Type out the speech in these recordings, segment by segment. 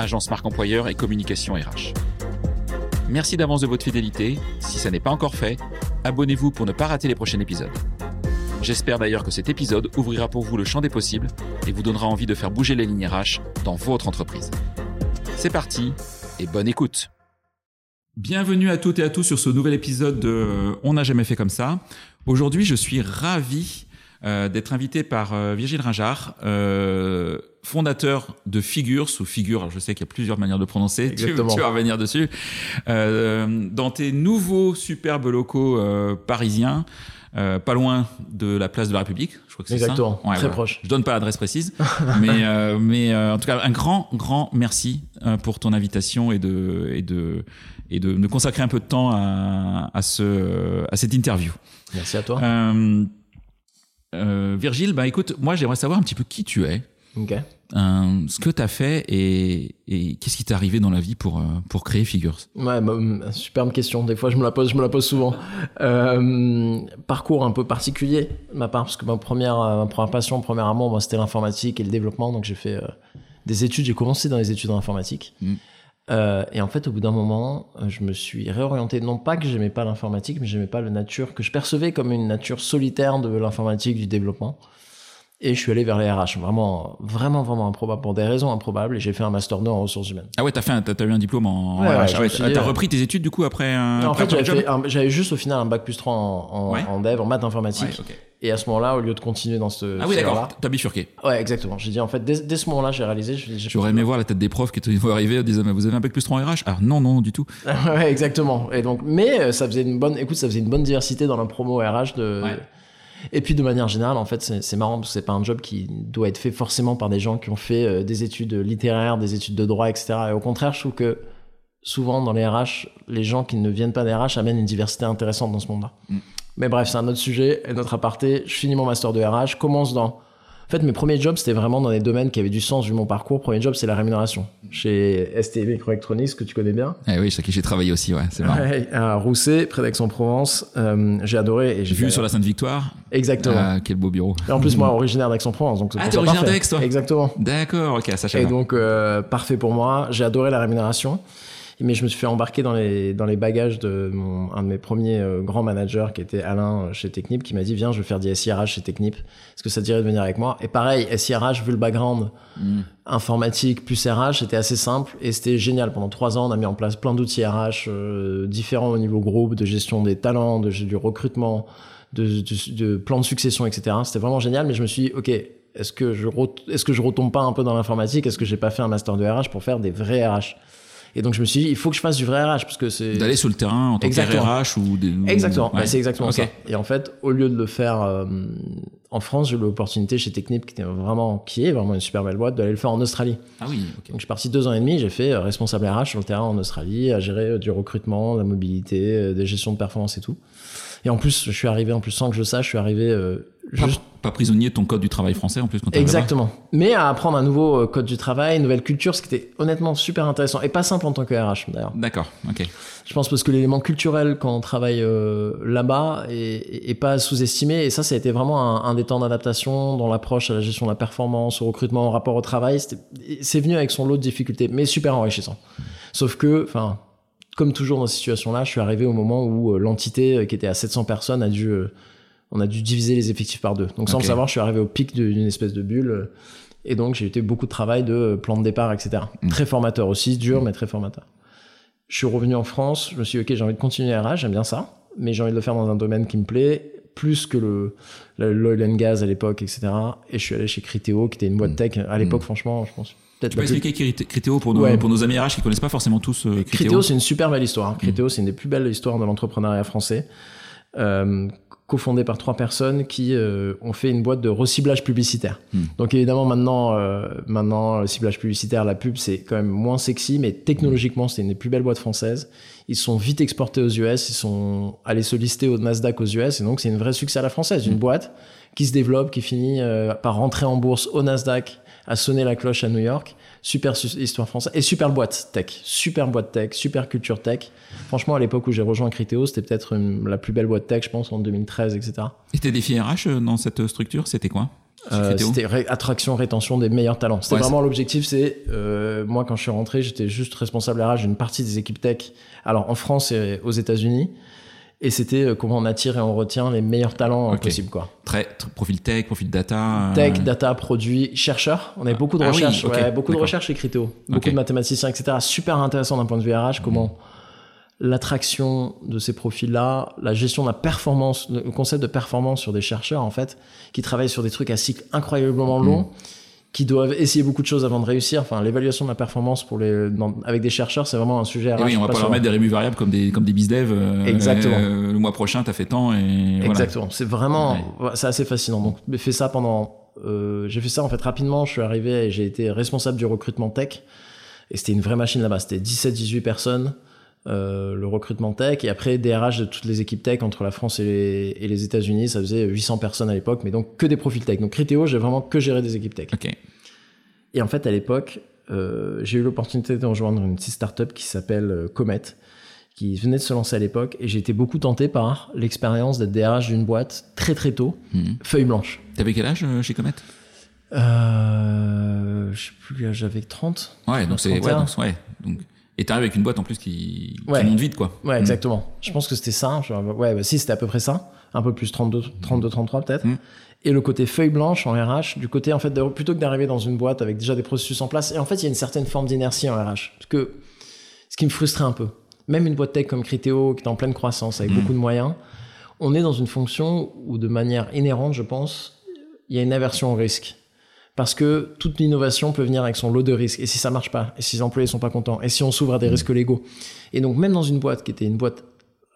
agence marque employeur et communication RH. Merci d'avance de votre fidélité. Si ça n'est pas encore fait, abonnez-vous pour ne pas rater les prochains épisodes. J'espère d'ailleurs que cet épisode ouvrira pour vous le champ des possibles et vous donnera envie de faire bouger les lignes RH dans votre entreprise. C'est parti et bonne écoute. Bienvenue à toutes et à tous sur ce nouvel épisode de On n'a jamais fait comme ça. Aujourd'hui, je suis ravi euh, d'être invité par euh, Virgile Ringard, euh, fondateur de Figures ou Figure. Alors je sais qu'il y a plusieurs manières de prononcer. Tu, Exactement. tu vas revenir dessus. Euh, dans tes nouveaux superbes locaux euh, parisiens, euh, pas loin de la place de la République. Je crois que c'est ça. Exactement, Ouais, très voilà. proche. Je donne pas l'adresse précise, mais euh, mais euh, en tout cas un grand grand merci euh, pour ton invitation et de et de et de me consacrer un peu de temps à, à ce à cette interview. Merci à toi. Euh, Virgile, bah écoute, moi j'aimerais savoir un petit peu qui tu es, euh, ce que tu as fait et, et qu'est-ce qui t'est arrivé dans la vie pour, euh, pour créer Figures? Ouais, bah, hum, superbe question. Des fois, je me la pose, je me la pose souvent. Euh, parcours un peu particulier de ma part, parce que ma première, ma première passion, mon premier amour, c'était l'informatique et le développement. Donc, j'ai fait des études. J'ai commencé dans les études en informatique. Mm. Euh, et en fait, au bout d'un moment, euh, je me suis réorienté. Non pas que j'aimais pas l'informatique, mais j'aimais pas la nature que je percevais comme une nature solitaire de l'informatique, du développement. Et je suis allé vers les RH, vraiment, vraiment, vraiment improbable, pour des raisons improbables. Et j'ai fait un master 2 en ressources humaines. Ah ouais, t'as fait, un- t'as, t'as eu un diplôme en. Ouais, RH. ouais, Ah suis t'as, dit, t'as euh, repris tes études du coup après un. en après fait, j'avais, job fait un- j'avais juste au final un bac plus 3 en, en, Ouais. en dev, en maths informatique. Ouais, ok. Et à ce moment-là, au lieu de continuer dans ce. Ah oui, d'accord. là T'as bifurqué. Ouais, exactement. J'ai dit, en fait, dès, dès ce moment-là, j'ai réalisé. j'ai- j'ai- J'aurais aimé voir la tête des profs qui étaient arrivés en disant mais vous avez un bac plus 3 en RH Alors non, non, du tout. ouais, exactement. Et donc, mais euh, ça faisait une bonne. Écoute, ça faisait une bonne diversité dans la promo RH de. Ouais. Et puis de manière générale, en fait, c'est marrant parce que c'est pas un job qui doit être fait forcément par des gens qui ont fait euh, des études littéraires, des études de droit, etc. Et au contraire, je trouve que souvent dans les RH, les gens qui ne viennent pas des RH amènent une diversité intéressante dans ce monde-là. Mm. Mais bref, c'est un autre sujet, et notre aparté. Je finis mon master de RH, je commence dans. En fait, mes premiers jobs, c'était vraiment dans des domaines qui avaient du sens vu mon parcours. Premier job, c'est la rémunération. Chez ST Microelectronics, que tu connais bien. Eh oui, chez qui j'ai travaillé aussi, ouais, c'est marrant. Ouais, à Rousset, près d'Aix-en-Provence. Euh, j'ai adoré et j'ai vu sur la Sainte-Victoire. Exactement. Ah, quel beau bureau. Et en plus, moi, originaire d'Aix-en-Provence, donc c'est Ah, t'es originaire d'Aix, toi Exactement. D'accord, ok, ça Et donc, euh, parfait pour moi. J'ai adoré la rémunération. Mais je me suis fait embarquer dans les, dans les bagages de mon, un de mes premiers euh, grands managers qui était Alain euh, chez Technip qui m'a dit Viens, je vais faire du SIRH chez Technip. Est-ce que ça te dirait de venir avec moi Et pareil, SIRH, vu le background Mm. informatique plus RH, c'était assez simple et c'était génial. Pendant trois ans, on a mis en place plein d'outils RH euh, différents au niveau groupe, de gestion des talents, de, du recrutement, de, de, de plan de succession, etc. C'était vraiment génial, mais je me suis dit, ok, est-ce que je est-ce que je retombe pas un peu dans l'informatique? Est-ce que j'ai pas fait un master de RH pour faire des vrais RH Et donc je me suis dit, il faut que je fasse du vrai RH parce que c'est D'aller sur le terrain en tant que. RH ou des. Exactement, Ouais. bah, c'est exactement ça. Et en fait, au lieu de le faire euh, en France, j'ai eu l'opportunité chez Technip, qui était vraiment, qui est vraiment une super belle boîte, d'aller le faire en Australie. Ah oui. Donc je suis parti deux ans et demi, j'ai fait euh, responsable RH sur le terrain en Australie, à gérer euh, du recrutement, de la mobilité, des gestions de performance et tout. Et en plus, je suis arrivé, en plus sans que je sache, je suis arrivé euh, Pas, juste pas prisonnier de ton code du travail français en plus quand exactement. Mais à apprendre un nouveau euh, code du travail, une nouvelle culture, ce qui était honnêtement super intéressant et pas simple en tant que RH d'ailleurs. D'accord, ok. Je pense parce que l'élément culturel quand on travaille euh, là-bas est, pas sous-estimé et ça, ça a été vraiment un, un des temps d'adaptation dans l'approche à la gestion de la performance, au recrutement, au rapport au travail. C'est venu avec son lot de difficultés, mais super enrichissant. Sauf que, enfin, comme toujours dans ces situations-là, je suis arrivé au moment où euh, l'entité euh, qui était à 700 personnes a dû, euh, on a dû diviser les effectifs par deux. Donc sans le savoir, je suis arrivé au pic d'une espèce de bulle. Et donc, j'ai eu beaucoup de travail de plan de départ, etc. Mm. Très formateur aussi, dur, mais très formateur. Je suis revenu en France, je me suis dit, ok, j'ai envie de continuer RH, j'aime bien ça, mais j'ai envie de le faire dans un domaine qui me plaît, plus que le l'oil and gas à l'époque, etc. Et je suis allé chez Criteo, qui était une boîte Mm. tech. À l'époque, Mm. franchement, je pense peut-être Tu peux plus- expliquer Critéo pour nos, Ouais. pour nos amis RH qui connaissent pas forcément tous euh, Critéo. Criteo, c'est une super belle histoire. Criteo, c'est une des plus belles histoires de l'entrepreneuriat français. Euh, cofondé par trois personnes qui euh, ont fait une boîte de reciblage publicitaire. Hmm. Donc évidemment maintenant, euh, maintenant le ciblage publicitaire, la pub, c'est quand même moins sexy, mais technologiquement, c'est une des plus belles boîtes françaises. Ils sont vite exportés aux US, ils sont allés se lister au Nasdaq aux US, et donc c'est une vraie succès à la française, une boîte qui se développe, qui finit euh, par rentrer en bourse au Nasdaq, à sonner la cloche à New York. Super su- histoire française et super boîte tech, super boîte tech, super culture tech. Franchement, à l'époque où j'ai rejoint Criteo, c'était peut-être une- la plus belle boîte tech, je pense, en 2013, etc. Et tes défis RH euh, dans cette structure, c'était quoi? Euh, c'était ré- attraction, rétention des meilleurs talents. C'était Ouais, vraiment l'objectif. C'est euh, moi quand je suis rentré, j'étais juste responsable RH d'une partie des équipes tech. Alors en France et aux États-Unis. Et c'était euh, comment on attire et on retient les meilleurs talents euh, Ok. possibles, quoi. très, très- profil tech, profil data. euh, Tech, data, produits, chercheurs. On avait beaucoup de Ah oui, recherches, ouais, beaucoup de recherches chez Criteo. Beaucoup de mathématiciens, etc. Super intéressant d'un point de vue RH, comment l'attraction de ces profils-là, la gestion de la performance, le concept de performance sur des chercheurs, en fait, qui travaillent sur des trucs à cycle incroyablement long, qui doivent essayer beaucoup de choses avant de réussir. Enfin, l'évaluation de la performance pour les, dans- avec des chercheurs, c'est vraiment un sujet. Et oui, on va pas leur passionnant. mettre des rémus variables comme des, comme des bizdev. euh, Exactement. euh, le mois prochain, t'as fait tant et voilà. Exactement. C'est vraiment, ouais, c'est assez fascinant. Donc, j'ai fait ça pendant, euh, j'ai fait ça en fait rapidement. Je suis arrivé et j'ai été responsable du recrutement tech. Et c'était une vraie machine là-bas. C'était 17-18 personnes, euh, le recrutement tech. Et après, DRH de toutes les équipes tech entre la France et les, et les États-Unis. Ça faisait 800 personnes à l'époque, mais donc que des profils tech. Donc, Criteo, j'ai vraiment que géré des équipes tech. Et en fait, à l'époque, euh, j'ai eu l'opportunité de rejoindre une petite startup qui s'appelle euh, Comet, qui venait de se lancer à l'époque. Et j'ai été beaucoup tenté par l'expérience d'être DRH d'une boîte très très tôt, Mhm. feuille blanche. T'avais quel âge chez Comet? Euh, je sais plus, j'avais 30. Ouais, donc c'est ouais, 31. donc, ouais, donc et t'arrives avec une boîte en plus qui, qui Ouais. monte vite quoi. Ouais, Mhm. exactement. Je pense que c'était ça. Je- Ouais, bah, si, c'était à peu près ça. Un peu plus, 32, 32 33 peut-être. Mhm. Et le côté feuille blanche en RH, du côté, en fait, de- plutôt que d'arriver dans une boîte avec déjà des processus en place. Et en fait, il y a une certaine forme d'inertie en RH. Parce que ce qui me frustrait un peu, même une boîte tech comme Criteo, qui est en pleine croissance, avec Mhm. beaucoup de moyens, on est dans une fonction où, de manière inhérente, je pense, il y a une aversion au risque. Parce que toute l'innovation peut venir avec son lot de risques. Et si ça marche pas, et si les employés sont pas contents, et si on s'ouvre à des risques légaux. Et donc, même dans une boîte qui était une boîte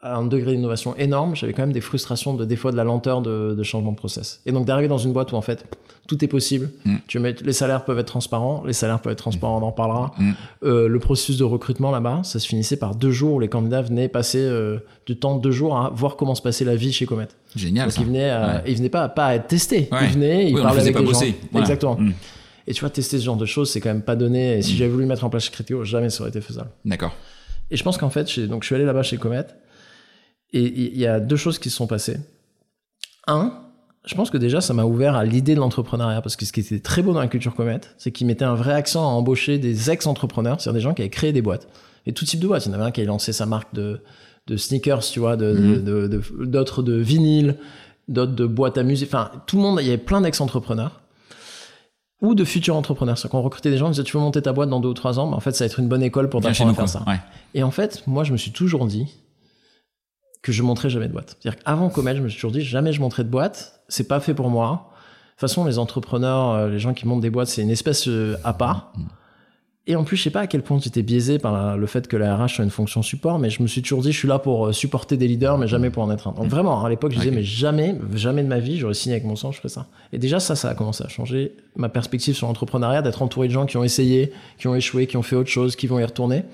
à un degré d'innovation énorme, j'avais quand même des frustrations de des fois de la lenteur de, de changement de process. Et donc d'arriver dans une boîte où en fait tout est possible, Mm. tu mets, les salaires peuvent être transparents, les salaires peuvent être transparents, on en parlera. Mm. Euh, le processus de recrutement là-bas, ça se finissait par deux jours où les candidats venaient passer euh, du temps deux jours à voir comment se passait la vie chez Comet. Génial Donc ça. ils venaient, à- Ouais. ils venaient pas, pas à être testés, Ouais. ils venaient, ils Oui, on parlaient faisait avec pas les bosser. gens. Voilà. Exactement. Mhm. Et tu vois, tester ce genre de choses, c'est quand même pas donné. Et si Mm. j'avais voulu mettre en place chez Criteo, jamais ça aurait été faisable. D'accord. Et je pense qu'en fait, donc je suis allé là-bas chez Comet, et il y a deux choses qui se sont passées. Un, je pense que déjà, ça m'a ouvert à l'idée de l'entrepreneuriat, parce que ce qui était très beau dans la culture Comet, c'est qu'ils mettaient un vrai accent à embaucher des ex-entrepreneurs, c'est-à-dire des gens qui avaient créé des boîtes. Et tout type de boîtes. Il y en avait un qui avait lancé sa marque de, de sneakers, tu vois, de- Mhm. de- de- d'autres de, vinyle, d'autres de boîtes à musique. Enfin, tout le monde, il y avait plein d'ex-entrepreneurs ou de futurs entrepreneurs. C'est-à-dire qu'on recrutait des gens, on disait, tu veux monter ta boîte dans deux ou trois ans, mais en fait, ça va être une bonne école pour t'apprendre à faire quoi. ça. Ouais. Et en fait, moi, je me suis toujours dit que je montrais jamais de boîte. C'est-à-dire qu'avant Comet, je me suis toujours dit jamais je montrais de boîte. C'est pas fait pour moi. De toute façon, les entrepreneurs, euh, les gens qui montent des boîtes, c'est une espèce euh, à part. Et en plus, je sais pas à quel point j'étais biaisé par la- le fait que la RH soit une fonction support, mais je me suis toujours dit, je suis là pour euh, supporter des leaders, mais jamais pour en être un. Donc vraiment, à l'époque, je disais, mais jamais, jamais de ma vie, j'aurais signé avec mon sang, je ferais ça. Et déjà, ça, ça a commencé à changer ma perspective sur l'entrepreneuriat, d'être entouré de gens qui ont essayé, qui ont échoué, qui ont fait autre chose, qui vont y retourner.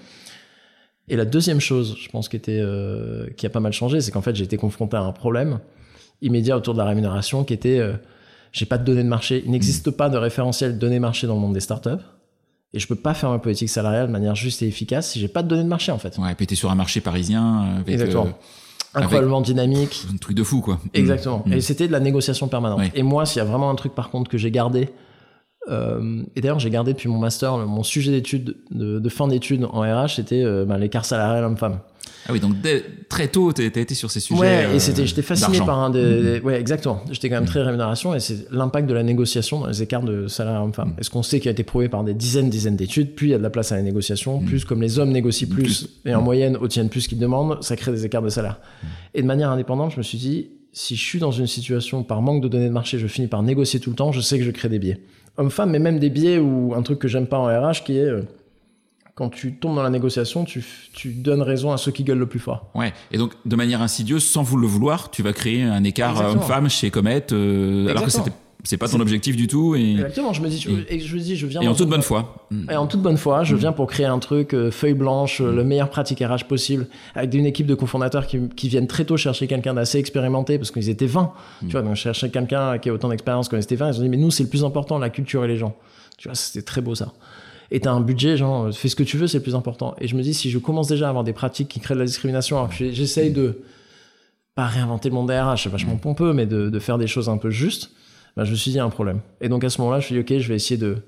Et la deuxième chose, je pense, qui, était, euh, qui a pas mal changé, c'est qu'en fait, j'ai été confronté à un problème immédiat autour de la rémunération qui était euh, j'ai pas de données de marché. Il n'existe pas de référentiel données marché dans le monde des startups. Et je peux pas faire ma politique salariale de manière juste et efficace si j'ai pas de données de marché, en fait. Ouais, t'es sur un marché parisien euh, avec Exactement. euh, Incroyablement dynamique. un truc de fou quoi. Exactement. Mm. Et c'était de la négociation permanente. Et moi, s'il y a vraiment un truc, par contre, que j'ai gardé, euh, et d'ailleurs, j'ai gardé depuis mon master, mon sujet d'étude, de, de fin d'études en RH, c'était euh, ben, l'écart salarial homme-femme. Ah oui, donc dès- très tôt t'as t'as été sur ces sujets. Ouais, euh, et c'était, j'étais fasciné par un des, Mhm. des- ouais, exactement. J'étais quand même très rémunération et c'est l'impact de la négociation dans les écarts de salaire homme-femme. Mhm. Est-ce qu'on sait qu'il a été prouvé par des dizaines, dizaines d'études, plus il y a de la place à la négociation, plus comme les hommes négocient plus, et en moyenne obtiennent plus qu'ils demandent, ça crée des écarts de salaire. Et de manière indépendante, je me suis dit, si je suis dans une situation par manque de données de marché, je finis par négocier tout le temps, je sais que je crée des biais. Homme-femme, mais même des biais ou un truc que j'aime pas en RH qui est, euh, quand tu tombes dans la négociation, tu, tu donnes raison à ceux qui gueulent le plus fort. Ouais. Et donc, de manière insidieuse, sans vous le vouloir, tu vas créer un écart homme-femme chez Comet, euh, alors que c'était c'est pas ton objectif du tout et exactement je me dis je, et, je me dis je viens et en toute bonne foi et en toute bonne foi je mm. viens pour créer un truc euh, feuille blanche euh, le meilleur pratique RH possible avec une équipe de cofondateurs qui, qui viennent très tôt chercher quelqu'un d'assez expérimenté parce qu'ils étaient 20 tu mm. vois donc chercher quelqu'un qui a autant d'expérience qu'on était 20 ils ont dit mais nous c'est le plus important la culture et les gens tu vois c'était très beau ça et t'as un budget, genre, fais ce que tu veux, c'est le plus important. Et je me dis, si je commence déjà à avoir des pratiques qui créent de la discrimination, alors que j'essaye de, pas réinventer le monde RH, c'est vachement pompeux, mais de, de, faire des choses un peu justes, bah, je me suis dit, il y a un problème. Et donc, à ce moment-là, je me suis dit, OK, je vais essayer de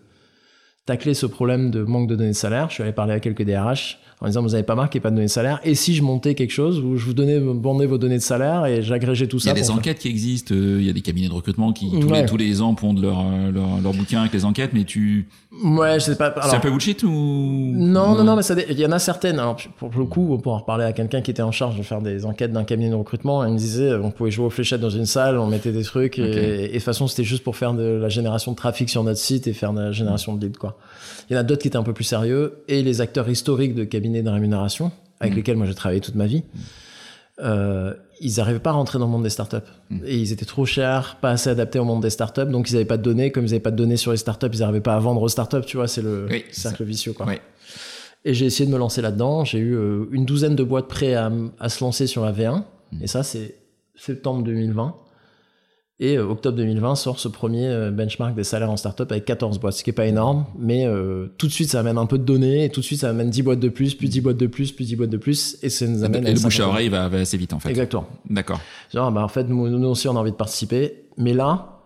tacler ce problème de manque de données de salaire. Je suis allé parler à quelques DRH en disant vous n'avez pas marqué, pas de données de salaire. Et si je montais quelque chose où je vous donnais, bandais vos données de salaire et j'agrégeais tout ça. Il y a des enquêtes qui existent, euh, il y a des cabinets de recrutement qui tous, les, tous les ans pondent leur, euh, leur, leur, bouquin avec les enquêtes, mais tu. Ouais, je sais pas. C'est un peu bullshit ou? Non, non, non, mais ça, il y en a certaines. Alors, pour le coup, pour en parler à quelqu'un qui était en charge de faire des enquêtes d'un cabinet de recrutement, il me disait on pouvait jouer aux fléchettes dans une salle, on mettait des trucs et, et, de toute façon, c'était juste pour faire de la génération de trafic sur notre site et faire de la génération de leads, quoi. Il y en a d'autres qui étaient un peu plus sérieux et les acteurs historiques de cabinets de rémunération avec mm. lesquels moi j'ai travaillé toute ma vie, euh, ils n'arrivaient pas à rentrer dans le monde des startups. Mm. Et ils étaient trop chers, pas assez adaptés au monde des startups, donc ils n'avaient pas de données. Comme ils n'avaient pas de données sur les startups, ils n'arrivaient pas à vendre aux startups, tu vois, c'est le cercle vicieux. Quoi. Et j'ai essayé de me lancer là-dedans. J'ai eu euh, une douzaine de boîtes prêtes à, à, se lancer sur la V1. Mm. Et ça, c'est septembre 2020. Et euh, octobre 2020 sort ce premier euh, benchmark des salaires en startup avec 14 boîtes, ce qui est pas énorme, mais euh, tout de suite ça amène un peu de données, et tout de suite ça amène 10 boîtes de plus, puis 10 boîtes de plus, puis 10 boîtes de plus, et ça nous amène... Et, le bouche à oreille va, assez vite en fait. Exactement. D'accord. Genre, bah, en fait, nous, nous, aussi on a envie de participer, mais là,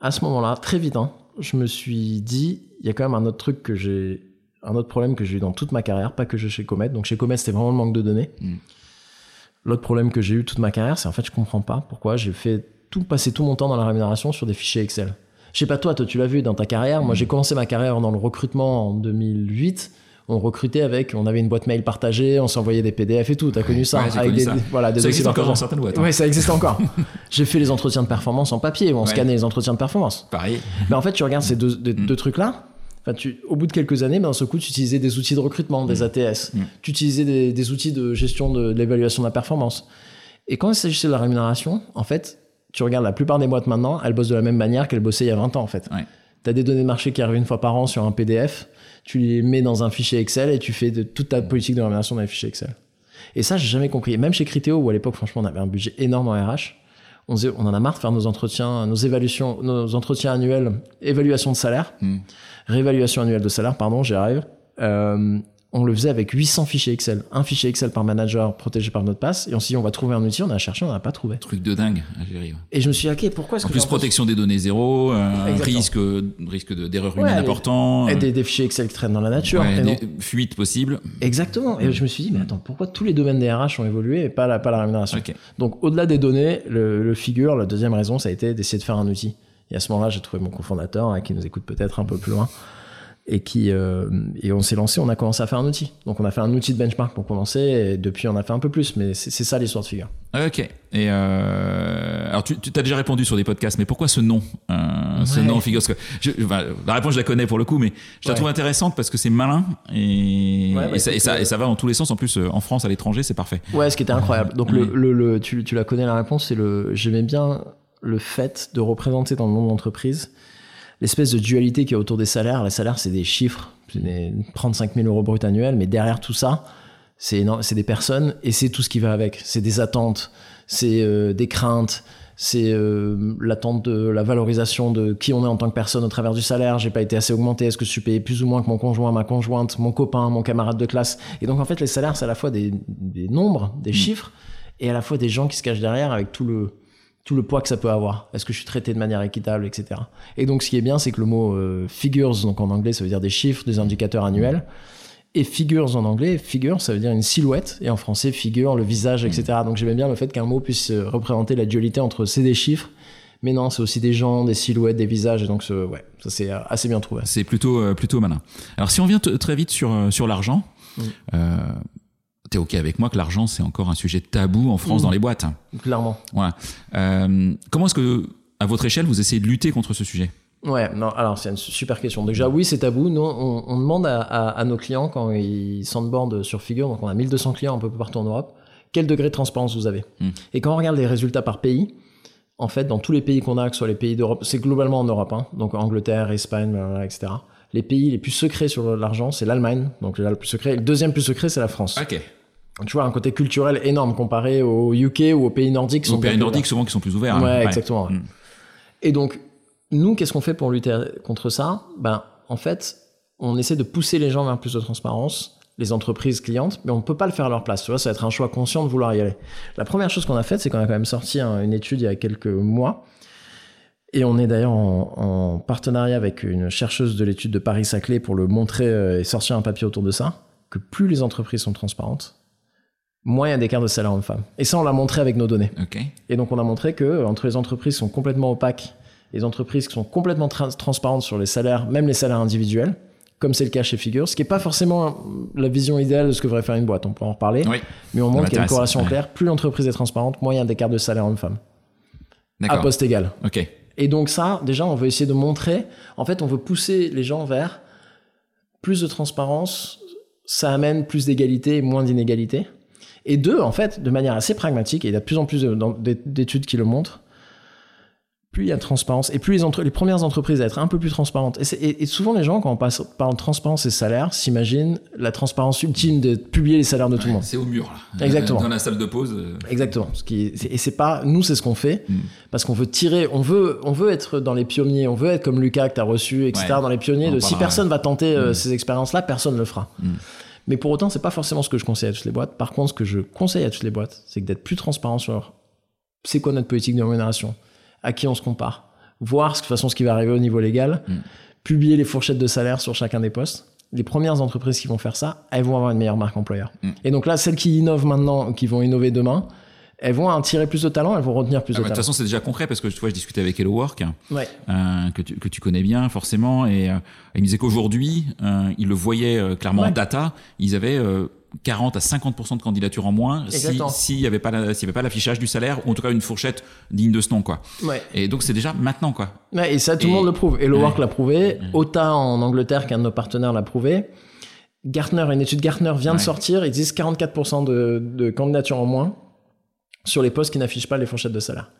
à ce moment-là, très vite, hein, je me suis dit, il y a quand même un autre truc que j'ai... Un autre problème que j'ai eu dans toute ma carrière, pas que je chez Comet. Donc chez Comet, c'était vraiment le manque de données. Hmm. L'autre problème que j'ai eu toute ma carrière, c'est en fait, je comprends pas pourquoi j'ai fait tout passer tout mon temps dans la rémunération sur des fichiers Excel. Je sais pas toi, toi tu l'as vu dans ta carrière. Moi, j'ai mm. commencé ma carrière dans le recrutement en 2008 on recrutait avec, on avait une boîte mail partagée, on s'envoyait des PDF et tout. T'as connu ça avec des, voilà, des ça existe encore dans certaines boîtes. Hein. Oui, ça existe encore. J'ai fait les entretiens de performance en papier, où on scannait les entretiens de performance. Pareil. Mais en fait, tu regardes ces deux, mm. trucs là. Enfin, tu, au bout de quelques années, ben, dans ce coup, tu utilisais des outils de recrutement, des mm. ATS. Tu utilisais des, des, outils de gestion de, de l'évaluation de la performance. Et quand il s'agissait de la rémunération, en fait, tu regardes la plupart des boîtes maintenant, elles bossent de la même manière qu'elles bossaient il y a 20 ans en fait. Tu as des données de marché qui arrivent une fois par an sur un PDF, tu les mets dans un fichier Excel et tu fais de toute ta politique de rémunération dans les fichiers Excel. Et ça, j'ai jamais compris. même chez Criteo, où à l'époque, franchement, on avait un budget énorme en RH, on, on en a marre de faire nos entretiens, nos évaluations, nos entretiens annuels, évaluation de salaire, hmm. réévaluation annuelle de salaire, pardon, j'y arrive. Euh, on le faisait avec 800 fichiers Excel. Un fichier Excel par manager protégé par notre passe. Et on s'est dit, on va trouver un outil. On a cherché, on n'a pas trouvé. Truc de dingue Et je me suis dit, ok, pourquoi est-ce que. En plus, protection des données zéro, un risque, risque d'erreur humaine important. Et des, fichiers Excel qui traînent dans la nature. et des fuites possibles. Exactement. Et je me suis dit, mais attends, pourquoi tous les domaines des RH ont évolué et pas la, pas la rémunération Donc, au-delà des données, le, figure, la deuxième raison, ça a été d'essayer de faire un outil. Et à ce moment-là, j'ai trouvé mon cofondateur, hein, qui nous écoute peut-être un peu plus loin et qui euh, et on s'est lancé, on a commencé à faire un outil. Donc on a fait un outil de benchmark pour commencer et depuis on a fait un peu plus, mais c'est ça l'histoire de figure. Ok. Et euh, alors tu, tu as déjà répondu sur des podcasts, mais pourquoi ce nom, euh, ce nom figure? Que je, La réponse je la connais pour le coup, mais je la trouve intéressante parce que c'est malin et, et, ça, et, ça, et, ça, va dans tous les sens. En plus, en France, à l'étranger, c'est parfait. Ouais, ce qui était incroyable. Donc le, le, le, tu, tu la connais la réponse, c'est le. J'aimais bien le fait de représenter dans le monde de l'entreprise l'espèce de dualité qui est autour des salaires. Les salaires, c'est des chiffres, c'est des 35 000 euros brut annuels, mais derrière tout ça, c'est des personnes et c'est tout ce qui va avec. C'est des attentes, c'est euh, des craintes, c'est euh, l'attente de la valorisation de qui on est en tant que personne au travers du salaire. J'ai pas été assez augmenté. Est-ce que je suis payé plus ou moins que mon conjoint, ma conjointe, mon copain, mon camarade de classe? Et donc en fait, les salaires, c'est à la fois des, nombres, des mmh. chiffres, et à la fois des gens qui se cachent derrière avec tout le tout le poids que ça peut avoir. Est-ce que je suis traité de manière équitable, etc. Et donc, ce qui est bien, c'est que le mot euh, figures, donc en anglais, ça veut dire des chiffres, des indicateurs annuels. Et figures en anglais, figure, ça veut dire une silhouette. Et en français, figure, le visage, etc. Donc, j'aime bien le fait qu'un mot puisse euh, représenter la dualité entre c'est des chiffres, mais non, c'est aussi des gens, des silhouettes, des visages. Et donc, ouais, ça c'est euh, assez bien trouvé. C'est plutôt, plutôt malin. Alors, si on vient très vite sur, sur l'argent, mm. T'es ok avec moi que l'argent c'est encore un sujet tabou en France mmh. dans les boîtes. Clairement. Voilà. Euh, comment est-ce que, à votre échelle, vous essayez de lutter contre ce sujet? Ouais, non, alors c'est une super question. Déjà, oui, c'est tabou. Nous, on, on demande à, à, à, nos clients quand ils s'onboardent sur Figure, donc on a 1200 clients un peu partout en Europe, quel degré de transparence vous avez? Mm. Et quand on regarde les résultats par pays, en fait, dans tous les pays qu'on a, que ce soit les pays d'Europe, c'est globalement en Europe, hein, donc Angleterre, Espagne, blablabla, etc. Les pays les plus secrets sur l'argent, c'est l'Allemagne, donc là, le plus secret. Le deuxième plus secret, c'est la France. Ok. Tu vois, un côté culturel énorme comparé au UK ou aux pays nordiques. Aux pays nordiques, souvent, qui sont plus ouverts. hein. Ouais, exactement. ouais. Mm. Et donc, nous, qu'est-ce qu'on fait pour lutter contre ça? Ben, en fait, on essaie de pousser les gens vers plus de transparence, les entreprises clientes, mais on ne peut pas le faire à leur place. Tu vois, ça va être un choix conscient de vouloir y aller. La première chose qu'on a faite, c'est qu'on a quand même sorti un- une étude il y a quelques mois. Et on est d'ailleurs en, en partenariat avec une chercheuse de l'étude de Paris-Saclay pour le montrer euh, et sortir un papier autour de ça, que plus les entreprises sont transparentes, moins il y a d'écart de salaire homme-femme. Et ça, on l'a montré avec nos données. Et donc, on a montré que euh, entre les entreprises qui sont complètement opaques, les entreprises qui sont complètement tra- transparentes sur les salaires, même les salaires individuels, comme c'est le cas chez Figure, ce qui n'est pas forcément la vision idéale de ce que devrait faire une boîte, on peut en reparler, Oui. mais on montre qu'il y a une corrélation ouais. claire. Plus l'entreprise est transparente, moins il y a d'écart de salaire homme-femme, à poste égal. Ok. Et donc ça, déjà, on veut essayer de montrer, en fait, on veut pousser les gens vers plus de transparence, ça amène plus d'égalité et moins d'inégalité. Et deux, en fait, de manière assez pragmatique, et il y a de plus en plus d'études qui le montrent, plus il y a de transparence, et plus les, entre- les premières entreprises à être un peu plus transparentes. Et, c'est- et- et souvent, les gens, quand on passe, parle de transparence et salaire, s'imaginent la transparence ultime de publier les salaires de tout le monde. C'est au mur, là. Exactement. Dans la salle de pause. euh, Exactement. Ce qui et c'est pas nous, c'est ce qu'on fait Mm. parce qu'on veut tirer, on veut, on veut être dans les pionniers, on veut être comme Lucas que t'as reçu, etc. Ouais. Dans les pionniers de si personne va tenter euh, Mm. ces expériences-là, personne le fera. Mm. Mais pour autant, c'est pas forcément ce que je conseille à toutes les boîtes. Par contre, ce que je conseille à toutes les boîtes, c'est d'être plus transparent sur c'est quoi notre politique de rémunération, à qui on se compare, voir de toute façon ce qui va arriver au niveau légal, Mm. publier les fourchettes de salaire sur chacun des postes. Les premières entreprises qui vont faire ça, elles vont avoir une meilleure marque employeur. Mm. Et donc là, celles qui innovent maintenant, qui vont innover demain, elles vont en tirer plus de talent, elles vont retenir plus Ah, de bah, de toute façon, c'est déjà concret parce que tu vois, je discutais avec Hello Work, Ouais. euh, que, tu, que tu connais bien forcément, et euh, il me disait qu'aujourd'hui, euh, ils le voyaient clairement en data, ils avaient 40 à 50% de candidatures en moins si- s'il n'y avait pas la- s'il y avait pas l'affichage du salaire ou en tout cas une fourchette digne de ce nom quoi. Ouais. Et donc c'est déjà maintenant quoi. Ouais, et ça, tout Et- le monde le prouve. Ouais. Work l'a prouvé. OTA en Angleterre, qui est un de nos partenaires, l'a prouvé. Gartner, une étude Gartner vient de sortir. Ils disent 44% de, de candidatures en moins sur les postes qui n'affichent pas les fourchettes de salaire.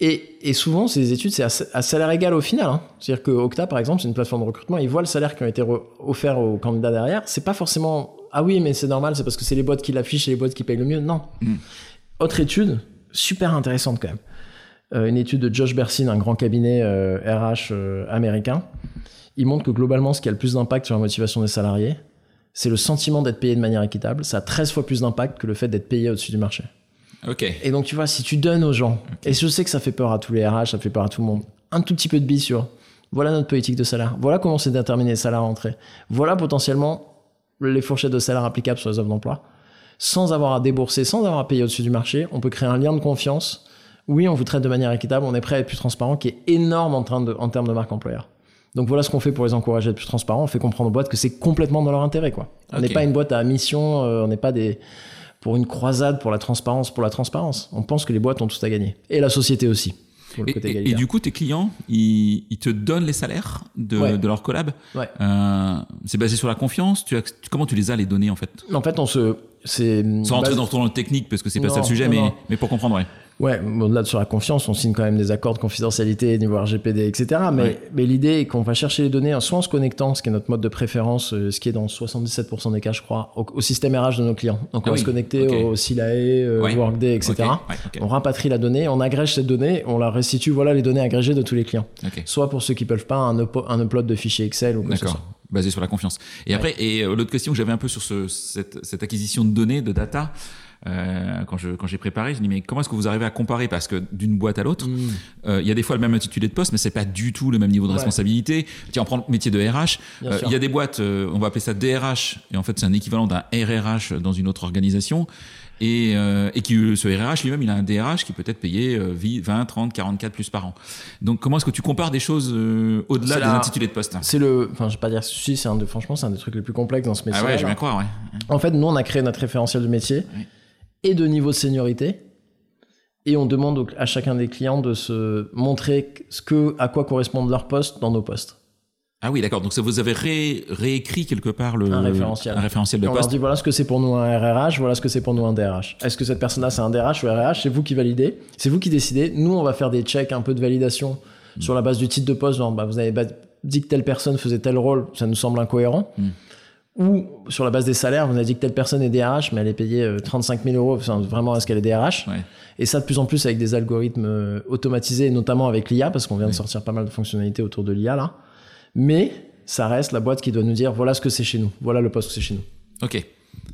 Et, et souvent, ces études, c'est à, à salaire égal au final. hein. C'est-à-dire que Octa, par exemple, c'est une plateforme de recrutement. Ils voient le salaire qui a été offert aux candidats derrière. C'est pas forcément ah oui, mais c'est normal, c'est parce que c'est les boîtes qui l'affichent et les boîtes qui payent le mieux. Non. Mm. Autre étude, super intéressante quand même. Euh, une étude de Josh Bersin, un grand cabinet euh, RH euh, américain. Il montre que globalement, ce qui a le plus d'impact sur la motivation des salariés, c'est le sentiment d'être payé de manière équitable. Ça a 13 fois plus d'impact que le fait d'être payé au-dessus du marché. Ok. Et donc, tu vois, si tu donnes aux gens, et je sais que ça fait peur à tous les RH, ça fait peur à tout le monde, un tout petit peu de billes sur voilà notre politique de salaire, voilà comment c'est déterminé les salaires à l'entrée, voilà potentiellement les fourchettes de salaire applicables sur les offres d'emploi, sans avoir à débourser, sans avoir à payer au-dessus du marché, on peut créer un lien de confiance. Oui, on vous traite de manière équitable, on est prêt à être plus transparent, qui est énorme en, train de- en termes de marque employeur. Donc voilà ce qu'on fait pour les encourager à être plus transparents. On fait comprendre aux boîtes que c'est complètement dans leur intérêt. Quoi. On n'est pas une boîte à mission, euh, on n'est pas des pour une croisade pour la transparence, pour la transparence. On pense que les boîtes ont tout à gagner. Et la société aussi. Pour le Et, côté et- et égalitaire. du coup, tes clients, ils, ils te donnent les salaires de, Ouais. de leur collab. Ouais. Euh, c'est basé sur la confiance. Tu as, comment tu les as les données en fait? En fait, on se. C'est. Sans rentrer base- dans, dans le technique parce que c'est pas Non, ça le sujet, non, mais, non. mais pour comprendre, ouais. Ouais, au-delà de sur la confiance, on signe quand même des accords de confidentialité niveau RGPD, etc. Mais, Ouais. mais l'idée est qu'on va chercher les données, soit en se connectant, ce qui est notre mode de préférence, euh, ce qui est dans 77% des cas, je crois, au, au système RH de nos clients. Donc Ah on va se connecter au SILAE, euh, Ouais. Workday, etc. Ouais, On rapatrie la donnée, on agrège cette donnée, on la restitue, voilà les données agrégées de tous les clients. Soit pour ceux qui peuvent pas, un, upload de fichiers Excel ou quoi que ce soit. Basé sur la confiance. Et après, et euh, l'autre question que j'avais un peu sur ce, cette, cette acquisition de données, de data, euh, quand je quand j'ai préparé, je dis mais comment est-ce que vous arrivez à comparer? Parce que d'une boîte à l'autre, Mm. euh, il y a des fois le même intitulé de poste, mais c'est pas du tout le même niveau de Ouais. responsabilité. Tiens, on prend le métier de RH. Euh. Il y a des boîtes, euh, on va appeler ça DRH, et en fait c'est un équivalent d'un RRH dans une autre organisation. Et, euh, et qui ce RRH lui-même, il a un DRH qui peut être payé euh, vi- 20, 30, 44 plus par an. Donc comment est-ce que tu compares des choses euh, au-delà des intitulés de poste? C'est le, enfin, je vais pas dire si, c'est un de, franchement, c'est un des trucs les plus complexes dans ce métier. Ah ouais, je vais croire, ouais. En fait, nous, on a créé notre référentiel de métier Oui. Et de niveau de seniorité Et on demande à chacun des clients de se montrer ce que, à quoi correspondent leurs postes dans nos postes. Ah oui, d'accord. Donc ça, vous avez réécrit quelque part le, un référentiel, un référentiel de on poste. On leur dit voilà ce que c'est pour nous un RRH, voilà ce que c'est pour nous un DRH. Est-ce que cette personne-là c'est un DRH ou RH C'est vous qui validez, c'est vous qui décidez. Nous, on va faire des checks, un peu de validation mm. sur la base du titre de poste. Genre, bah, vous avez dit que telle personne faisait tel rôle, ça nous semble incohérent. Mm. Ou sur la base des salaires, vous avez dit que telle personne est DRH, mais elle est payée 35 euh, 000 euros. Enfin, vraiment, est-ce qu'elle est DRH Et ça, de plus en plus avec des algorithmes euh, automatisés, notamment avec l'IA, parce qu'on vient de sortir pas mal de fonctionnalités autour de l'IA là. Mais ça reste la boîte qui doit nous dire voilà ce que c'est chez nous, voilà le poste que c'est chez nous. Ok.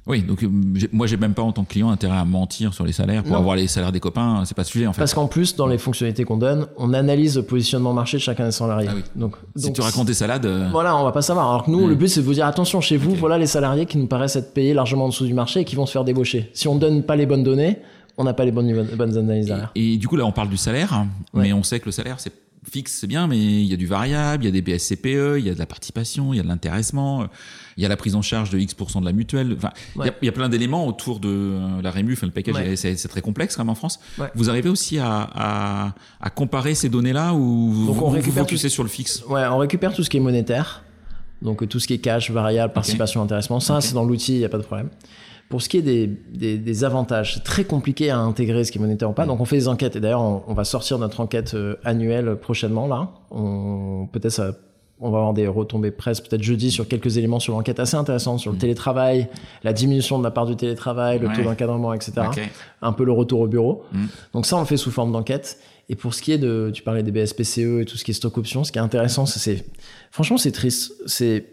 Oui, donc euh, moi j'ai même pas en tant que client intérêt à mentir sur les salaires pour avoir les salaires des copains, c'est pas sujet en fait. Parce qu'en plus dans les fonctionnalités qu'on donne, on analyse le positionnement marché de chacun des salariés. Ah donc, si tu racontes des salades, euh, voilà, on va pas savoir. Alors que nous, le but c'est de vous dire attention chez vous, voilà les salariés qui nous paraissent être payés largement en dessous du marché et qui vont se faire débaucher. Si on donne pas les bonnes données, on n'a pas les bonnes, bonnes analyses derrière. Et, du coup là on parle du salaire, mais on sait que le salaire c'est fixe, c'est bien, mais il y a du variable, il y a des BSCPE, il y a de la participation, il y a de l'intéressement, il y a la prise en charge de X% de la mutuelle. Enfin, il, y a, plein d'éléments autour de euh, la rému. Enfin, le package, c'est très complexe quand même en France. Vous arrivez aussi à, comparer ces données-là ou Donc, on récupère tout... sur le fixe? Ouais, on récupère tout ce qui est monétaire. Donc tout ce qui est cash, variable, participation, intéressement, ça c'est dans l'outil, il n'y a pas de problème. Pour ce qui est des, des, avantages, c'est très compliqué à intégrer ce qui est monétaire ou pas. Donc on fait des enquêtes et d'ailleurs on, va sortir notre enquête euh, annuelle prochainement là. Peut-être on va avoir des retombées presse peut-être jeudi sur quelques éléments sur l'enquête assez intéressantes sur le mm. télétravail, la diminution de la part du télétravail, le taux d'encadrement, etc. Un peu le retour au bureau. Mm. Donc ça on le fait sous forme d'enquête. Et pour ce qui est de, tu parlais des BSPCE et tout ce qui est stock option, ce qui est intéressant, c'est, franchement, c'est triste. C'est,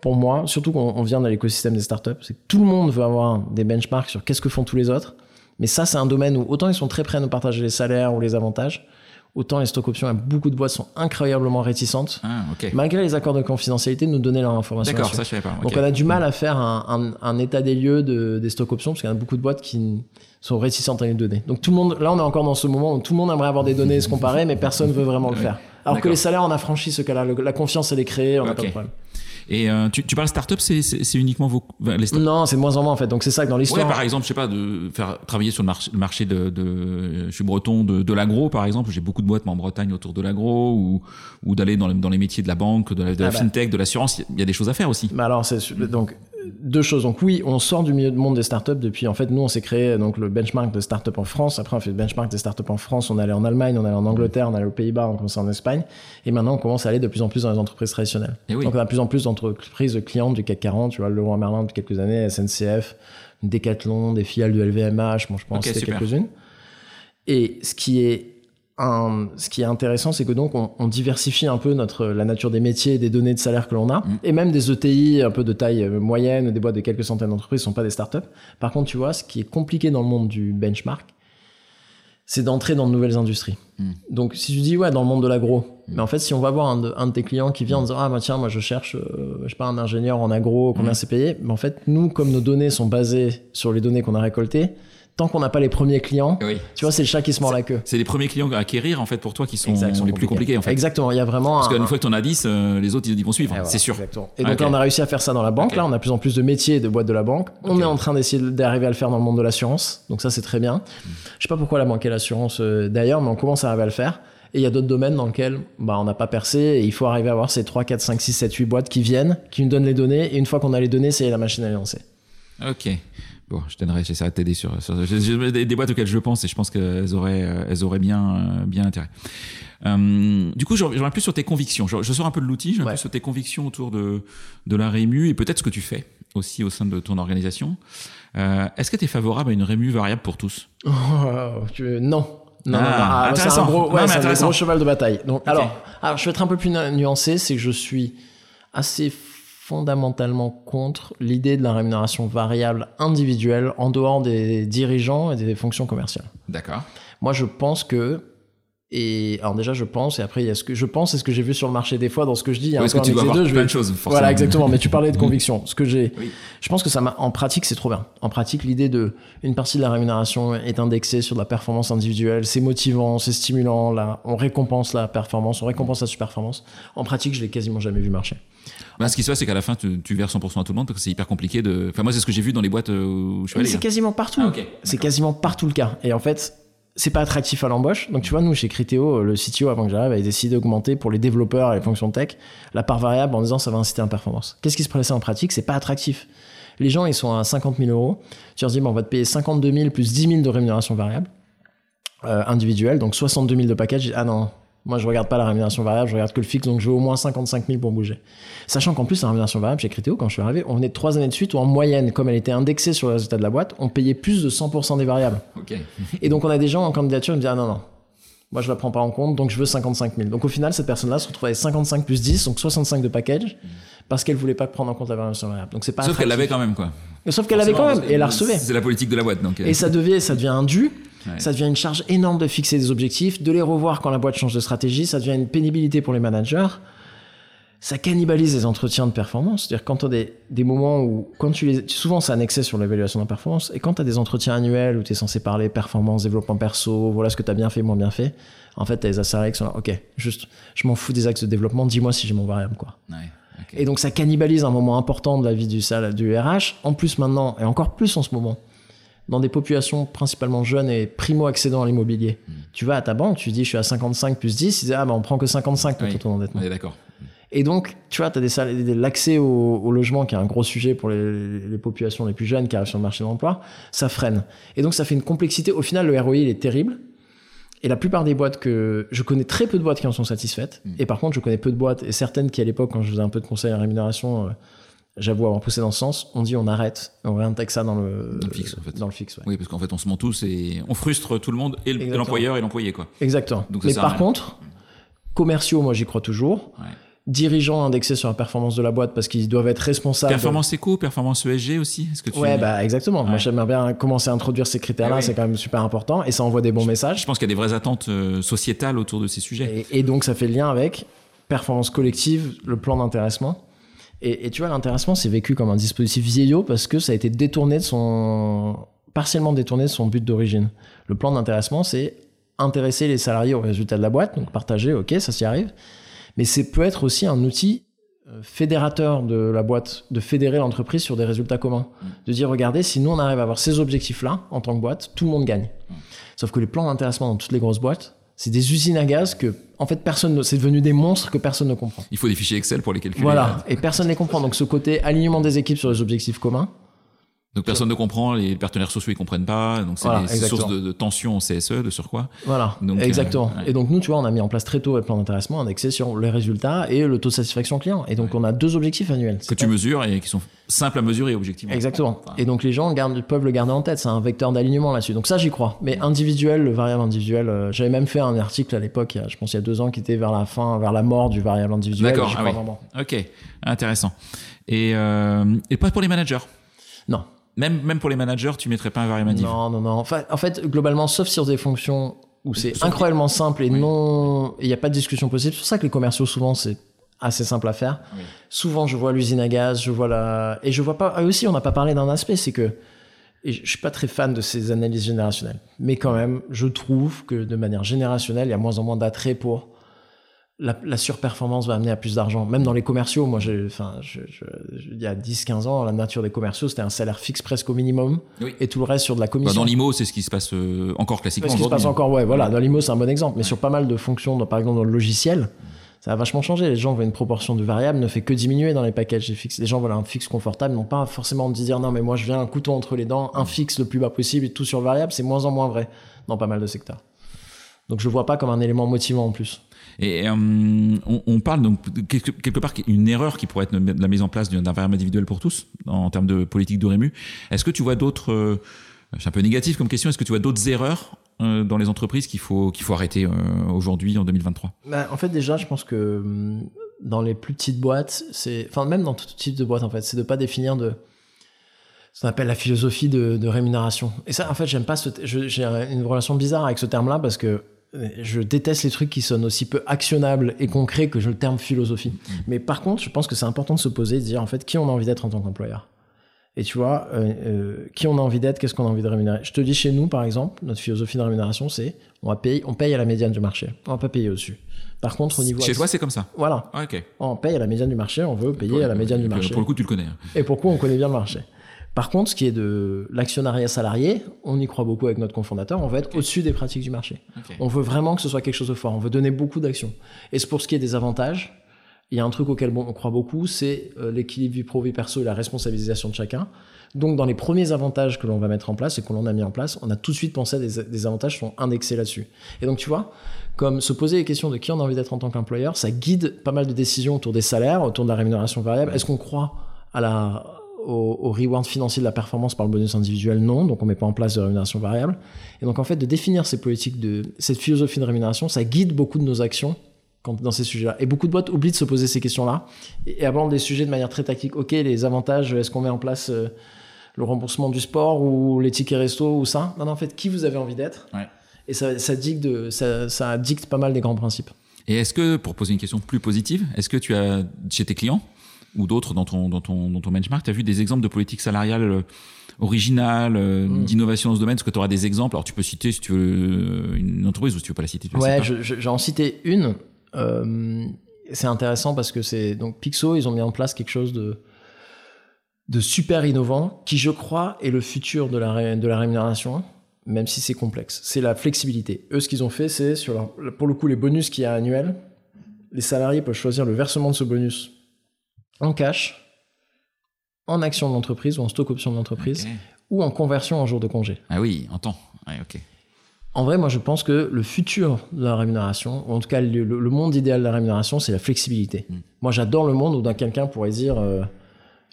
pour moi, surtout qu'on vient de l'écosystème des startups, c'est que tout le monde veut avoir des benchmarks sur qu'est-ce que font tous les autres. Mais ça, c'est un domaine où autant ils sont très prêts à nous partager les salaires ou les avantages, autant les stock options, beaucoup de boîtes sont incroyablement réticentes, ah, malgré les accords de confidentialité, de nous donner leur information. D'accord, ça je savais pas. Donc on a du mal à faire un, état des lieux de, des stock options, parce qu'il y a beaucoup de boîtes qui sont réticentes à les donner. Donc tout le monde, là on est encore dans ce moment où tout le monde aimerait avoir des données et se comparer, mais personne ne veut vraiment le faire. Alors que les salaires, on a franchi ce cas-là. La confiance, elle est créée, on n'a pas de problème. Et euh, tu, tu parles startup, c'est, uniquement vos, les Non, c'est moins en moins en fait. Donc c'est ça que dans l'histoire. Ouais, par exemple, je sais pas, de faire travailler sur le marché, le marché de, de, je suis breton, de, de l'agro par exemple. J'ai beaucoup de boîtes en Bretagne autour de l'agro ou, ou d'aller dans, dans les métiers de la banque, de la, de la ah bah. fintech, de l'assurance. Il y a des choses à faire aussi. Bah alors, donc deux choses. Donc oui, on sort du milieu du monde des startups depuis. En fait, nous, on s'est créé donc le benchmark de startups en France. Après, on fait le benchmark des startups en France. On allé en Allemagne, on allé en Angleterre, on allé aux Pays-Bas, on commence en Espagne. Et maintenant, on commence à aller de plus en plus dans les entreprises traditionnelles. Donc on a de plus en plus d'entreprises clientes du CAC 40. Tu vois, le Leroy Merlin depuis quelques années, SNCF, Decathlon, des filiales du LVMH. Bon, je pense que quelques-unes. Et ce qui est ce qui est intéressant, c'est que donc on, diversifie un peu notre la nature des métiers, des données de salaire que l'on a, mm. et même des ETI un peu de taille euh, moyenne, des boîtes de quelques centaines d'entreprises, ne sont pas des startups. Par contre, tu vois, ce qui est compliqué dans le monde du benchmark, c'est d'entrer dans de nouvelles industries. Mm. Donc, si tu dis ouais, dans le monde de l'agro. Mais en fait, si on va voir un de, un de tes clients qui vient en disant ah bah tiens, moi je cherche, euh, je sais pas, un ingénieur en agro, combien c'est payé, mais en fait, nous, comme nos données sont basées sur les données qu'on a récoltées tant qu'on n'a pas les premiers clients, tu vois, c'est le chat qui se mord la queue. C'est les premiers clients à acquérir, en fait, pour toi, qui sont, les plus compliqués, en fait. Exactement. Il y a vraiment. Parce qu'une fois que tu en as 10, euh, les autres, ils vont suivre, c'est sûr. Et donc là, on a réussi à faire ça dans la banque. Là, on a plus en plus de métiers de boîtes de la banque. On est en train d'essayer d'arriver à le faire dans le monde de l'assurance. Donc ça, c'est très bien. Je Je sais pas pourquoi la banque et l'assurance, euh, d'ailleurs, mais on commence à arriver à le faire. Et il y a d'autres domaines dans lesquels bah, on n'a pas percé et il faut arriver à avoir ces 3, 4, 5, 6, 7, 8 boîtes qui viennent, qui nous donnent les données. Et une fois qu'on a les données, c'est la machine à les lancer. Ok. Bon, je t'aiderai, j'essaierai de t'aider sur, des, boîtes auxquelles je pense et je pense qu'elles auraient, euh, elles auraient bien, euh, bien intérêt. Euh, du coup, je reviens plus sur tes convictions. Je, sors un peu de l'outil, je reviens plus sur tes convictions autour de, de la rému et peut-être ce que tu fais aussi au sein de ton organisation. Est-ce que tu es favorable à une rému variable pour tous? Oh, Non. Non, non, ah, c'est un gros, ouais, un gros cheval de bataille. Donc, alors, alors, je vais être un peu plus nuancé, c'est que je suis assez fondamentalement contre l'idée de la rémunération variable individuelle en dehors des dirigeants et des fonctions commerciales. D'accord. Moi, je pense que et alors déjà, je pense, et après, il y a ce que je pense et ce que j'ai vu sur le marché des fois dans ce que je dis. Il y a que tu dois deux, vais... de choses, forcément. Voilà, exactement. Mais tu parlais de conviction. Ce que j'ai, je pense que ça m'a, en pratique, c'est trop bien. En pratique, l'idée de une partie de la rémunération est indexée sur de la performance individuelle. C'est motivant, c'est stimulant. Là, on récompense la performance, on récompense la super-performance. En pratique, je l'ai quasiment jamais vu marcher. Ben, ce qui se passe, c'est qu'à la fin, tu, tu verses 100% à tout le monde parce que c'est hyper compliqué de. Enfin, moi, c'est ce que j'ai vu dans les boîtes euh, où je suis allé. C'est quasiment partout. Ah, c'est quasiment partout le cas. Et en fait, c'est pas attractif à l'embauche. Donc tu vois, nous chez Criteo, le CTO avant que j'arrive avait décidé d'augmenter pour les développeurs et les fonctions tech la part variable en disant ça va inciter à la performance. Qu'est-ce qui se passait en pratique? C'est pas attractif. Les gens ils sont à 50 000 euros. Tu leur dis bon, on va te payer 52 000 plus 10 000 de rémunération variable euh, individuelle, donc 62 000 de package. Ah non, moi, je regarde pas la rémunération variable, je regarde que le fixe, donc je veux au moins 55 000 pour bouger. Sachant qu'en plus, la rémunération variable chez Criteo, quand je suis arrivé, on venait de trois années de suite où en moyenne, comme elle était indexée sur le résultat de la boîte, on payait plus de 100% des variables. Et donc, on a des gens en candidature qui me disent, ah non, non, moi, je la prends pas en compte, donc je veux 55 000. Donc, au final, cette personne-là se retrouvait avec 55 plus 10, donc 65 de package, parce qu'elle voulait pas prendre en compte la rémunération variable. Donc, c'est pas Sauf qu'elle l'avait quand même, quoi. Sauf qu'elle l'avait quand même, et elle la recevait. C'est la politique de la boîte, donc. Et ça devient, ça devient un dû. Ça devient une charge énorme de fixer des objectifs, de les revoir quand la boîte change de stratégie. Ça devient une pénibilité pour les managers. Ça cannibalise les entretiens de performance. C'est-à-dire quand tu as des, des, moments où, quand tu les, souvent c'est annexé sur l'évaluation de la performance, et quand tu as des entretiens annuels où tu es censé parler performance, développement perso, voilà ce que tu as bien fait, moins bien fait, en fait, tu as les assalariés qui sont là, ok, juste, je m'en fous des axes de développement, dis-moi si j'ai mon variable, quoi. Ouais, okay. Et donc ça cannibalise un moment important de la vie du, du RH, en plus maintenant, et encore plus en ce moment dans des populations principalement jeunes et primo-accédant à l'immobilier. Mm. Tu vas à ta banque, tu dis je suis à 55 plus 10, ils disent ah bah on prend que 55 pour oui, ton. On est d'accord. Et donc, tu vois, tu as l'accès au, au, logement qui est un gros sujet pour les, les, populations les plus jeunes qui arrivent sur le marché de l'emploi, ça freine. Et donc, ça fait une complexité. Au final, le ROI, il est terrible. Et la plupart des boîtes que je connais très peu de boîtes qui en sont satisfaites. Mm. Et par contre, je connais peu de boîtes et certaines qui à l'époque, quand je faisais un peu de conseil à rémunération, euh, j'avoue avoir poussé dans ce sens, on dit on arrête, on réintègre ça dans le, dans le fixe en fait. Dans le fixe, ouais. Oui, parce qu'en fait on se ment tous et on frustre tout le monde et l'employeur et l'employé quoi. Exactement. Donc, Mais par contre, commerciaux, moi j'y crois toujours. Ouais. Dirigeants indexés sur la performance de la boîte parce qu'ils doivent être responsables. Performance éco, performance ESG aussi. Est-ce que tu ouais, bah exactement. Ouais. Moi j'aimerais bien commencer à introduire ces critères-là, c'est quand même super important et ça envoie des bons je, messages. Je pense qu'il y a des vraies attentes euh, sociétales autour de ces sujets. Et, et donc ça fait le lien avec performance collective, le plan d'intéressement. Et, et, tu vois, l'intéressement, c'est vécu comme un dispositif vieillot parce que ça a été détourné de son, partiellement détourné de son but d'origine. Le plan d'intéressement, c'est intéresser les salariés aux résultats de la boîte, donc partager, ok, ça s'y arrive. Mais c'est peut être aussi un outil euh, fédérateur de la boîte, de fédérer l'entreprise sur des résultats communs. Mmh. De dire, regardez, si nous on arrive à avoir ces objectifs-là en tant que boîte, tout le monde gagne. Mmh. Sauf que les plans d'intéressement dans toutes les grosses boîtes, c'est des usines à gaz que, en fait, personne, c'est devenu des monstres que personne ne comprend. Il faut des fichiers Excel pour les calculer. Voilà, et personne ne les comprend. Donc ce côté alignement des équipes sur les objectifs communs. Donc personne ne comprend, les partenaires sociaux ils comprennent pas, donc c'est voilà, des sources de, de, tension en CSE, de sur quoi. Voilà, donc, exactement. Euh, ouais. Et donc nous, tu vois, on a mis en place très tôt le plan d'intéressement indexé sur les résultats et le taux de satisfaction client. Et donc ouais. on a deux objectifs annuels. Que tu mesures et qui sont simples à mesurer objectivement. Exactement. Enfin, et donc les gens gardent, peuvent le garder en tête, c'est un vecteur d'alignement là-dessus. Donc ça, j'y crois. Mais individuel, le variable individuel, euh, j'avais même fait un article à l'époque, je pense il y a deux ans, qui était vers la fin, vers la mort du variable individuel. D'accord, ah oui. Vraiment. Ok, intéressant. Et, euh, et pas pour les managers? Non. Même, même pour les managers, tu mettrais pas un variable Non, non, non. Enfin, en fait, globalement, sauf sur des fonctions où c'est incroyablement simple et oui. non, il n'y a pas de discussion possible. C'est pour ça que les commerciaux, souvent, c'est assez simple à faire. Oui. Souvent, je vois l'usine à gaz, je vois la, et je vois pas, aussi, on n'a pas parlé d'un aspect, c'est que, et je suis pas très fan de ces analyses générationnelles. Mais quand même, je trouve que de manière générationnelle, il y a moins en moins d'attrait pour la, la, surperformance va amener à plus d'argent. Même dans les commerciaux, moi, j'ai, enfin, je, je, je, il y a 10-15 ans, la nature des commerciaux, c'était un salaire fixe presque au minimum, oui. et tout le reste sur de la commission. Bah dans l'IMO, c'est ce qui se passe euh, encore classiquement. Ce qui se passe encore, ouais, voilà. Dans l'IMO, c'est un bon exemple. Mais ouais. sur pas mal de fonctions, dans, par exemple dans le logiciel, ça a vachement changé. Les gens veulent une proportion de variables, ne fait que diminuer dans les packages fixes. Les gens veulent un fixe confortable, non pas forcément de dire non, mais moi je viens un couteau entre les dents, un fixe le plus bas possible et tout sur variable. C'est moins en moins vrai dans pas mal de secteurs. Donc je vois pas comme un élément motivant en plus. Et euh, on, parle donc quelque, part une erreur qui pourrait être la mise en place d'un variable individuel pour tous en termes de politique de rému. Est-ce que tu vois d'autres, euh, c'est un peu négatif comme question, est-ce que tu vois d'autres erreurs euh, dans les entreprises qu'il faut qu'il faut arrêter aujourd'hui en 2023 bah, En fait, déjà, je pense que hum, dans les plus petites boîtes, c'est, enfin même dans tout type de boîte en fait, c'est de pas définir de ce qu'on appelle la philosophie de, de, rémunération. Et ça, en fait, j'aime pas ce, j'ai une relation bizarre avec ce terme-là parce que je déteste les trucs qui sonnent aussi peu actionnables et concrets que le terme philosophie. Mmh. Mais par contre, je pense que c'est important de se poser, de dire en fait qui on a envie d'être en tant qu'employeur? Et tu vois, euh, euh, qui on a envie d'être, qu'est-ce qu'on a envie de rémunérer? Je te dis chez nous, par exemple, notre philosophie de rémunération, c'est on va payer, on paye à la médiane du marché. On va pas payer au-dessus. Par contre, au niveau chez toi, c'est comme ça. Voilà. Ah, okay. On paye à la médiane du marché. On veut payer pour, à la médiane du marché. Pour le coup, tu le connais. Hein. Et pourquoi on connaît bien le marché? Par contre, ce qui est de l'actionnariat salarié, on y croit beaucoup avec notre cofondateur, on va être au-dessus des pratiques du marché. On veut vraiment que ce soit quelque chose de fort, on veut donner beaucoup d'actions. Et c'est pour ce qui est des avantages, il y a un truc auquel on croit beaucoup, c'est euh, l'équilibre vie pro, vie perso et la responsabilisation de chacun. Donc, dans les premiers avantages que l'on va mettre en place et que l'on a mis en place, on a tout de suite pensé à des, des avantages qui sont indexés là-dessus. Et donc, tu vois, comme se poser les questions de qui on a envie d'être en tant qu'employeur, ça guide pas mal de décisions autour des salaires, autour de la rémunération variable. Est-ce qu'on croit à la, au, au reward financier de la performance par le bonus individuel Non, donc on met pas en place de rémunération variable. Et donc, en fait, de définir ces politiques, de cette philosophie de rémunération, ça guide beaucoup de nos actions quand, dans ces sujets-là. Et beaucoup de boîtes oublient de se poser ces questions-là et, et abordent des sujets de manière très tactique. Ok, les avantages, est-ce qu'on met en place euh, le remboursement du sport ou les tickets resto ou ça? Non, non, en fait, qui vous avez envie d'être Ouais. Et ça, ça, dicte ça dicte pas mal des grands principes. Et est-ce que, pour poser une question plus positive, est-ce que tu as, chez tes clients ou d'autres dans ton, dans, ton, dans ton benchmark, tu as vu des exemples de politique salariale euh, originale, euh, Mm. d'innovation dans ce domaine? Est-ce que tu auras des exemples Alors, tu peux citer, si tu veux, euh, une entreprise ou si tu veux pas la citer, tu Ouais, je- j'en citer une. Euh, c'est intéressant parce que c'est donc Pixo, ils ont mis en place quelque chose de de super innovant qui, je crois, est le futur de la ré- de la rémunération, même si c'est complexe. C'est la flexibilité. Eux, ce qu'ils ont fait, c'est sur leur- pour le coup les bonus qu'il y a annuels, les salariés peuvent choisir le versement de ce bonus en cash, en action de l'entreprise ou en stock option de l'entreprise ou en conversion en jour de congé. Ah oui, en temps. Ouais, ok. En vrai, moi, je pense que le futur de la rémunération, ou en tout cas le, monde idéal de la rémunération, c'est la flexibilité. Mm. Moi, j'adore le monde où quelqu'un pourrait dire, euh,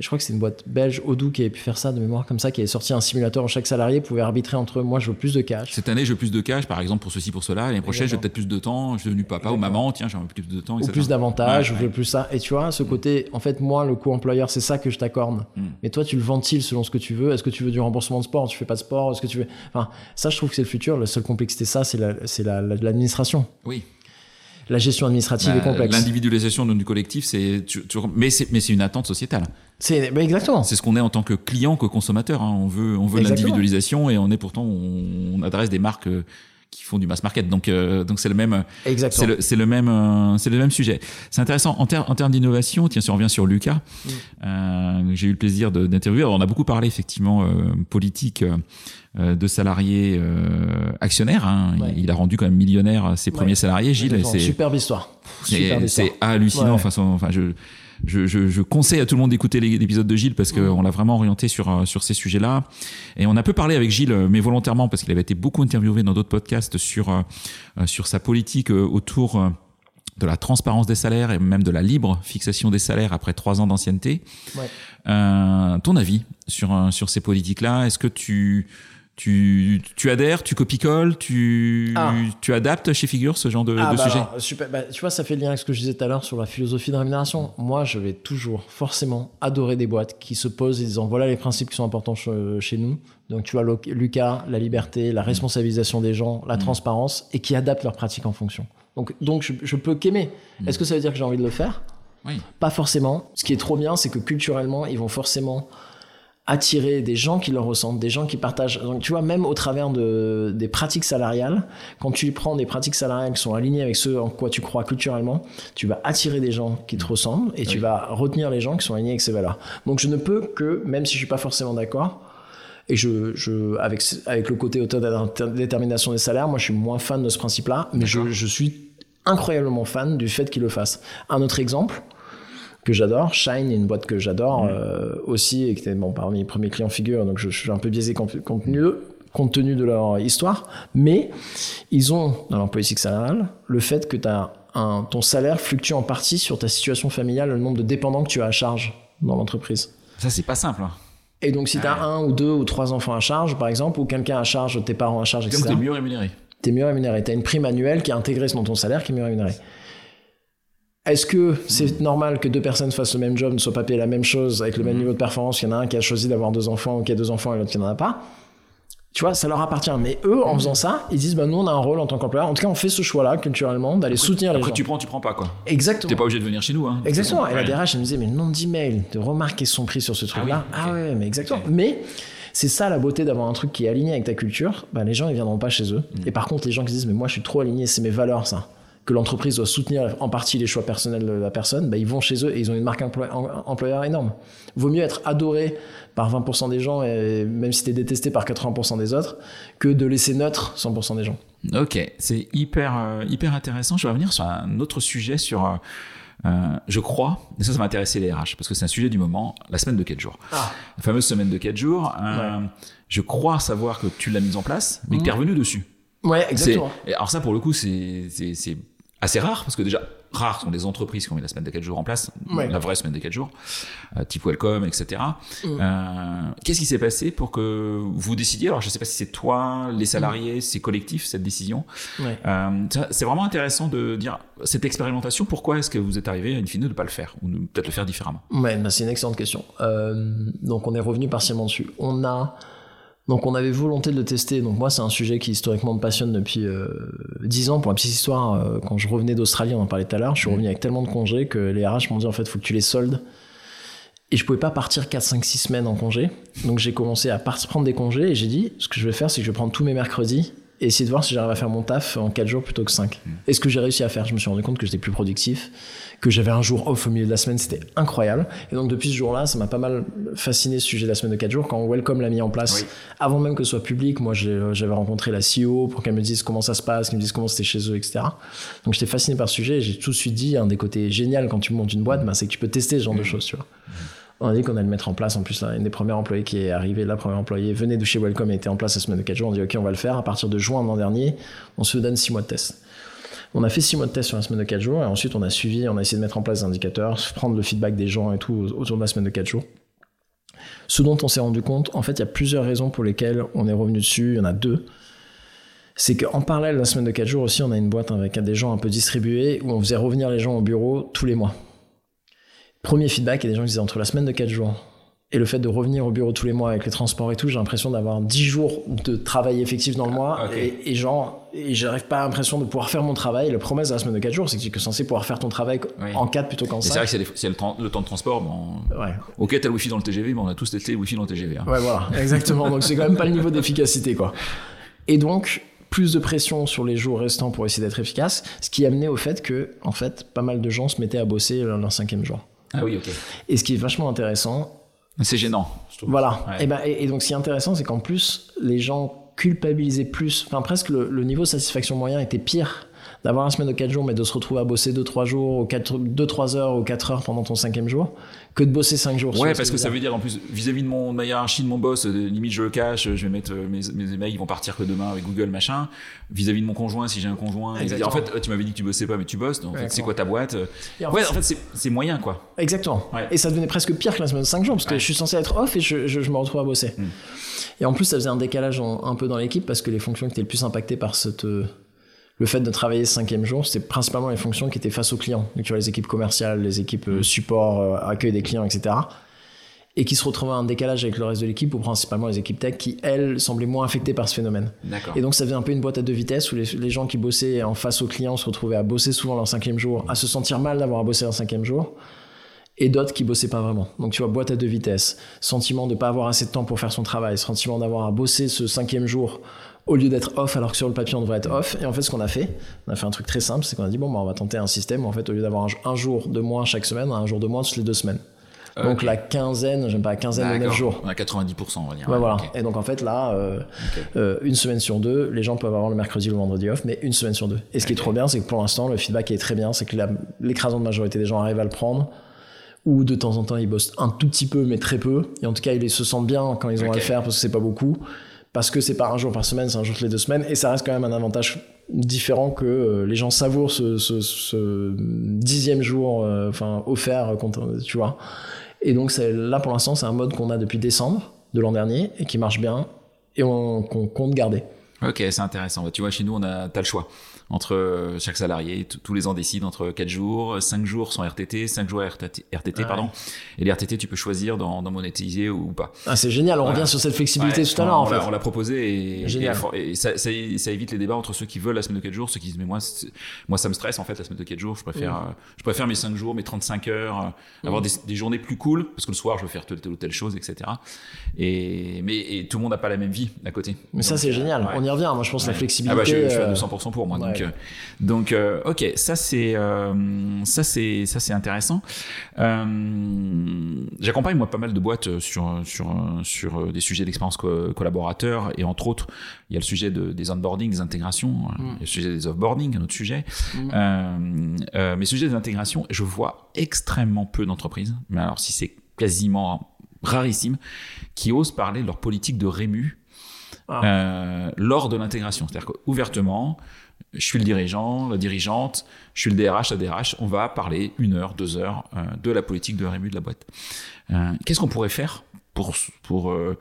je crois que c'est une boîte belge, Odoo, qui avait pu faire ça de mémoire comme ça, qui avait sorti un simulateur où chaque salarié pouvait arbitrer entre moi, je veux plus de cash. Cette année, je veux plus de cash, par exemple, pour ceci, pour cela. L'année prochaine, j'ai Exactement. peut-être plus de temps. Je suis devenu papa ou maman. Tiens, j'ai un peu plus de temps. Ou etc. plus d'avantages, Ouais, ou je veux plus ça. Et tu vois, ce côté, en fait, moi, le coût employeur, c'est ça que je t'accorde. Mm. Mais toi, tu le ventiles selon ce que tu veux. Est-ce que tu veux du remboursement de sport? Tu fais pas de sport? Est-ce que tu veux. Enfin, ça, je trouve que c'est le futur. La seule complexité, ça, c'est la- c'est la- la- l'administration. Oui. La gestion administrative Bah, est complexe. L'individualisation du collectif, c'est, mais c'est, mais c'est une attente sociétale. C'est bah, exactement. C'est ce qu'on est en tant que client, que consommateur. hein. On veut, on veut l'individualisation et on est pourtant, on, on adresse des marques euh, qui font du mass market. Donc, euh, donc c'est le même, Exactement. c'est le, le même, euh, c'est le même sujet. C'est intéressant en, ter- en termes d'innovation. Tiens, si on revient sur Lucas, Mm. euh, j'ai eu le plaisir d'interviewer. Alors, on a beaucoup parlé effectivement euh, politique. euh, de salariés euh, actionnaires. hein. Ouais. Il, il a rendu quand même millionnaire ses Ouais. premiers salariés, Gilles. C'est, Superbe histoire. Superbe c'est histoire. c'est hallucinant. Ouais. Enfin, son- enfin, je, je, je, je conseille à tout le monde d'écouter l'épisode de Gilles parce qu'on l'a vraiment orienté sur, euh, sur ces sujets-là. Et on a peu parlé avec Gilles, euh, mais volontairement parce qu'il avait été beaucoup interviewé dans d'autres podcasts sur, euh, sur sa politique autour de la transparence des salaires et même de la libre fixation des salaires après trois ans d'ancienneté. Ouais. Euh, ton avis sur, sur ces politiques-là Est-ce que tu, tu, tu adhères, tu copie-colles, tu, Ah. tu adaptes chez Figure ce genre de, Ah, de bah sujet alors, super. Bah, tu vois, ça fait le lien avec ce que je disais tout à l'heure sur la philosophie de rémunération. Moi, je vais toujours, forcément, adorer des boîtes qui se posent et disant voilà les principes qui sont importants che- chez nous. Donc, tu vois, Lucas, la liberté, la responsabilisation des gens, la Mm. transparence et qui adaptent leurs pratiques en fonction. Donc, donc je, je peux qu'aimer. Mm. Est-ce que ça veut dire que j'ai envie de le faire? Oui. Pas forcément. Ce qui est trop bien, c'est que culturellement, ils vont forcément attirer des gens qui leur ressemblent, des gens qui partagent. Donc, tu vois, même au travers de, des pratiques salariales, quand tu prends des pratiques salariales qui sont alignées avec ce en quoi tu crois culturellement, tu vas attirer des gens qui te ressemblent et tu vas retenir les gens qui sont alignés avec ces valeurs. Donc, je ne peux que, même si je suis pas forcément d'accord, et je, je, avec, avec le côté autodétermination des salaires, moi je suis moins fan de ce principe-là, mais je, je suis incroyablement fan du fait qu'il le fasse. Un autre exemple que j'adore, Shine est une boîte que j'adore Mhm. euh, aussi et qui était bon, parmi les premiers clients figure, donc je, je suis un peu biaisé compte, tenu, compte tenu de leur histoire, mais ils ont dans leur politique salariale le fait que as un, ton salaire fluctue en partie sur ta situation familiale, le nombre de dépendants que tu as à charge dans l'entreprise. Ça, c'est pas simple. Hein. Et donc, si tu as Ouais. un ou deux ou trois enfants à charge, par exemple, ou quelqu'un à charge, tes parents à charge, Donc, etc., t'es mieux rémunéré. tu es mieux rémunéré. Tu as une prime annuelle qui est intégrée dans ton salaire qui est mieux rémunérée. Est-ce que c'est normal que deux personnes fassent le même job, ne soient pas payées la même chose, avec le même Mhm. niveau de performance? Il y en a un qui a choisi d'avoir deux enfants ou qui a deux enfants et l'autre qui n'en a pas. Tu vois, ça leur appartient. Mais eux, en faisant ça, ils disent bah, nous, on a un rôle en tant qu'employeur. En tout cas, on fait ce choix-là, culturellement, d'aller soutenir les Après, gens. tu prends, tu prends pas, quoi. Exactement. T'es pas obligé de venir chez nous. Hein. Exactement. Et la. DRH, elle me disait, mais le nombre d'emails, de remarques qui sont prises sur ce truc-là. oui, Ah, ouais, mais exactement. Mais c'est ça la beauté d'avoir un truc qui est aligné avec ta culture. Bah, les gens, ils viendront pas chez eux. Mm. Et par contre, les gens qui disent, mais moi, je suis trop aligné, c'est mes valeurs, ça. Que l'entreprise doit soutenir en partie les choix personnels de la personne, bah, ils vont chez eux et ils ont une marque employeur énorme. Vaut mieux être adoré par 20% des gens, et même si tu es détesté par 80% des autres, que de laisser neutre 100% des gens. Ok, c'est hyper, euh, hyper intéressant. Je vais revenir sur un autre sujet, sur, euh, euh, je crois, et ça, ça m'a intéressé les RH, parce que c'est un sujet du moment, la semaine de 4 jours. Ah. La fameuse semaine de 4 jours. Je crois savoir que tu l'as mise en place, mais que tu es revenu dessus. Ouais, exactement. alors ça, pour le coup, c'est assez rare, parce que déjà, rares sont les entreprises qui ont mis la semaine de 4 jours en place, la vraie semaine de 4 jours, euh, type Welcome, etc. Mm. Euh, Qu'est-ce qui s'est passé pour que vous décidiez Alors, je ne sais pas si c'est toi, les salariés, mm. c'est collectif, cette décision. Euh, c'est vraiment intéressant de dire, cette expérimentation, pourquoi est-ce que vous êtes arrivé à une fine de ne pas le faire, ou peut-être le faire différemment? Ouais, bah, c'est une excellente question. Euh, donc, on est revenu partiellement dessus. On a donc on avait volonté de le tester. Donc moi c'est un sujet qui historiquement me passionne depuis euh, 10 ans. Pour la petite histoire, euh, quand je revenais d'Australie, on en parlait tout à l'heure, je suis revenu avec tellement de congés que les RH m'ont dit en fait faut que tu les soldes. Et je pouvais pas partir 4, 5, 6 semaines en congé. Donc j'ai commencé à prendre des congés et j'ai dit ce que je vais faire c'est que je vais prendre tous mes mercredis et essayer de voir si j'arrive à faire mon taf en 4 jours plutôt que 5. Et ce que j'ai réussi à faire, je me suis rendu compte que j'étais plus productif, que j'avais un jour off au milieu de la semaine, c'était incroyable. Et donc depuis ce jour-là, ça m'a pas mal fasciné ce sujet de la semaine de 4 jours. Quand Welcome l'a mis en place, avant même que ce soit public, moi j'avais rencontré la CEO pour qu'elle me dise comment ça se passe, qu'elle me dise comment c'était chez eux, etc. Donc j'étais fasciné par ce sujet et j'ai tout de suite dit, un des côtés génial quand tu montes une boîte, ben, c'est que tu peux tester ce genre de mmh. choses, tu vois. Mmh on a dit qu'on allait le mettre en place. En plus, là, une des premières employés qui est arrivée, la première employée venait de chez Welcome et était en place la semaine de 4 jours. On dit, OK, on va le faire. À partir de juin l'an dernier, on se donne 6 mois de test. On a fait 6 mois de test sur la semaine de 4 jours et ensuite on a suivi, on a essayé de mettre en place des indicateurs, prendre le feedback des gens et tout autour de la semaine de 4 jours. Ce dont on s'est rendu compte, en fait, il y a plusieurs raisons pour lesquelles on est revenu dessus. Il y en a deux. C'est qu'en parallèle de la semaine de 4 jours aussi, on a une boîte avec des gens un peu distribués où on faisait revenir les gens au bureau tous les mois. Premier feedback, il y a des gens qui disaient entre la semaine de 4 jours et le fait de revenir au bureau tous les mois avec les transports et tout, j'ai l'impression d'avoir 10 jours de travail effectif dans le mois. Ah, et, genre, et j'arrive pas l'impression de pouvoir faire mon travail. Le promesse de la semaine de 4 jours, c'est que tu es censé pouvoir faire ton travail en 4 plutôt qu'en 5. C'est vrai que c'est le, temps de transport. Bon, ouais. Ok, t'as le wifi dans le TGV, mais on a tous testé le wifi dans le TGV. Hein. Ouais, voilà, exactement. donc c'est quand même pas le niveau d'efficacité, quoi. Et donc, plus de pression sur les jours restants pour essayer d'être efficace, ce qui amenait au fait que, en fait, pas mal de gens se mettaient à bosser leur cinquième jour. Ah oui, ok. Et ce qui est vachement intéressant, c'est gênant. Je trouve. Voilà. Et, ben, et, donc, ce qui est intéressant, c'est qu'en plus, les gens culpabilisaient plus. Enfin, presque le, niveau de satisfaction moyen était pire d'avoir une semaine de 4 jours, mais de se retrouver à bosser 2-3 jours, 2-3 heures ou 4 heures pendant ton cinquième jour, que de bosser 5 jours. Ouais, parce que, ça veut dire en plus, vis-à-vis de mon, ma hiérarchie, de mon boss, euh, limite je le cache, je vais mettre euh, mes, mes emails, ils vont partir que demain avec Google, machin. Vis-à-vis de mon conjoint, si j'ai un conjoint, en fait, tu m'avais dit que tu bossais pas, mais tu bosses, donc c'est quoi ta boîte? Ouais, en fait, c'est moyen, quoi. Exactement. Et ça devenait presque pire que la semaine de 5 jours, parce que je suis censé être off et je, je, me retrouve à bosser. Hmm. Et en plus, ça faisait un décalage un peu dans l'équipe, parce que les fonctions qui étaient le plus impactées par cette le fait de travailler ce cinquième jour, c'était principalement les fonctions qui étaient face aux clients. Donc, tu vois, les équipes commerciales, les équipes euh, support, euh, accueil des clients, etc. Et qui se retrouvaient en décalage avec le reste de l'équipe, ou principalement les équipes tech, qui, elles, semblaient moins affectées par ce phénomène. Et donc, ça faisait un peu une boîte à deux vitesses, où les, gens qui bossaient en face aux clients se retrouvaient à bosser souvent leur cinquième jour, à se sentir mal d'avoir à bosser leur cinquième jour et d'autres qui bossaient pas vraiment. Donc tu vois, boîte à deux vitesses, sentiment de pas avoir assez de temps pour faire son travail, sentiment d'avoir à bosser ce cinquième jour au lieu d'être off alors que sur le papier on devrait être off. Et en fait, ce qu'on a fait, on a fait un truc très simple, c'est qu'on a dit bon, bah, on va tenter un système où en fait, au lieu d'avoir un, jour de moins chaque semaine, on a un jour de moins toutes les deux semaines. Donc la quinzaine, j'aime pas la quinzaine de 9 jours. On a 90%, on va dire. Ouais, voilà. Et donc en fait là, euh, euh, une semaine sur deux, les gens peuvent avoir le mercredi ou le vendredi off, mais une semaine sur deux. Et ce qui est trop bien, c'est que pour l'instant, le feedback est très bien, c'est que l'écrasante majorité des gens arrivent à le prendre ou de temps en temps ils bossent un tout petit peu mais très peu et en tout cas ils se sentent bien quand ils ont à le faire parce que c'est pas beaucoup parce que c'est pas un jour par semaine, c'est un jour toutes les deux semaines, et ça reste quand même un avantage différent que euh, les gens savourent ce, dixième jour, euh, offert, tu vois. Et donc là pour l'instant c'est un mode qu'on a depuis décembre de l'an dernier et qui marche bien et qu'on compte garder. Ok, c'est intéressant. Tu vois, chez nous, on a, t'as le choix entre euh, chaque salarié, tous les ans décident entre 4 jours, 5 jours sans RTT, 5 jours RTT, RTT pardon. Et les RTT, tu peux choisir d'en monétiser ou, pas. Ah, c'est génial, on revient sur cette flexibilité tout à l'heure en fait. On l'a proposé et, génial. et, ça, ça, évite les débats entre ceux qui veulent la semaine de 4 jours, ceux qui disent mais moi, moi ça me stresse en fait la semaine de 4 jours, je préfère, euh, je préfère mes 5 jours, mes 35 heures, euh, avoir des, journées plus cool, parce que le soir je veux faire telle, telle ou telle chose, etc. Et, mais et tout le monde n'a pas la même vie à côté. Mais ça c'est génial, on y revient. Moi, je pense la flexibilité. Ah bah, je, je suis à euh, 200% pour moi. Donc, ouais. donc euh, ok, ça c'est euh, ça c'est ça c'est intéressant. Euh, J'accompagne moi pas mal de boîtes sur sur sur des sujets d'expérience co- collaborateur et entre autres, il y a le sujet de, des onboarding, des intégrations, a le sujet des offboarding, un autre sujet. Euh, mais sujet des intégrations, je vois extrêmement peu d'entreprises. Mais alors si c'est quasiment rarissime, qui osent parler de leur politique de rému Ah. lors de l'intégration. C'est-à-dire qu'ouvertement, je suis le dirigeant, la dirigeante, je suis le DRH, la DRH, on va parler une heure, deux heures euh, de la politique de rému de la boîte. Euh, Qu'est-ce qu'on pourrait faire pour, euh,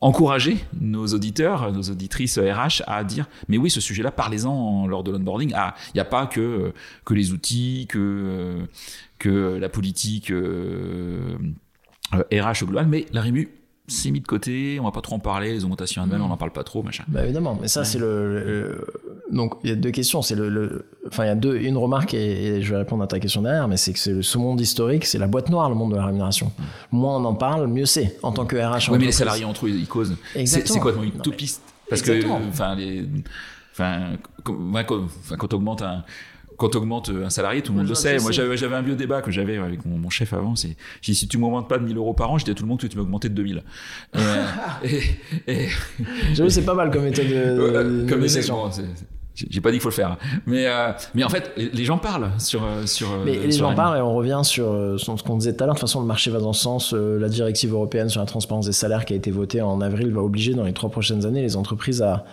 encourager nos auditeurs, nos auditrices RH à dire mais oui ce sujet-là parlez-en lors de l'onboarding. Ah il n'y a pas que que les outils, que que la politique RH au global, mais la rému c'est mis de côté, on va pas trop en parler, les augmentations annuelles, Mm. on n'en parle pas trop, machin. Bah évidemment, mais ça c'est le, le- donc il y a deux questions, c'est le, le- enfin il y a deux une remarque et, et je vais répondre à ta question derrière, mais c'est que c'est le- ce monde historique, c'est la boîte noire le monde de la rémunération. Moins on en parle, mieux c'est en tant que RH. Oui, mais les salariés entre eux, ils causent. Exactement. c'est Non, mais- utopiste. Parce Exactement. que, enfin, les, enfin, quand, quand, quand augmente un, quand augmente un salarié, tout le monde le sait. Moi, j'avais j'avais un vieux débat que j'avais avec mon, mon chef avant. C'est, j'ai dit, si tu m'augmentes pas de 1000 euros par an, je dis à tout le monde que tu m'as augmenté de 2000. Et, euh, et, et, J'avoue, c'est pas mal comme méthode de, de euh, comme les négociation. bon, c'est- j'ai j'ai pas dit qu'il faut le faire, hein. mais euh, mais en fait, les les gens parlent sur euh, sur. Mais euh, les sur gens la- parlent et on revient sur, euh, sur ce qu'on disait tout à l'heure. De toute façon, le marché va dans ce sens. Euh, La directive européenne sur la transparence des salaires qui a été votée en avril va obliger dans les trois prochaines années les entreprises à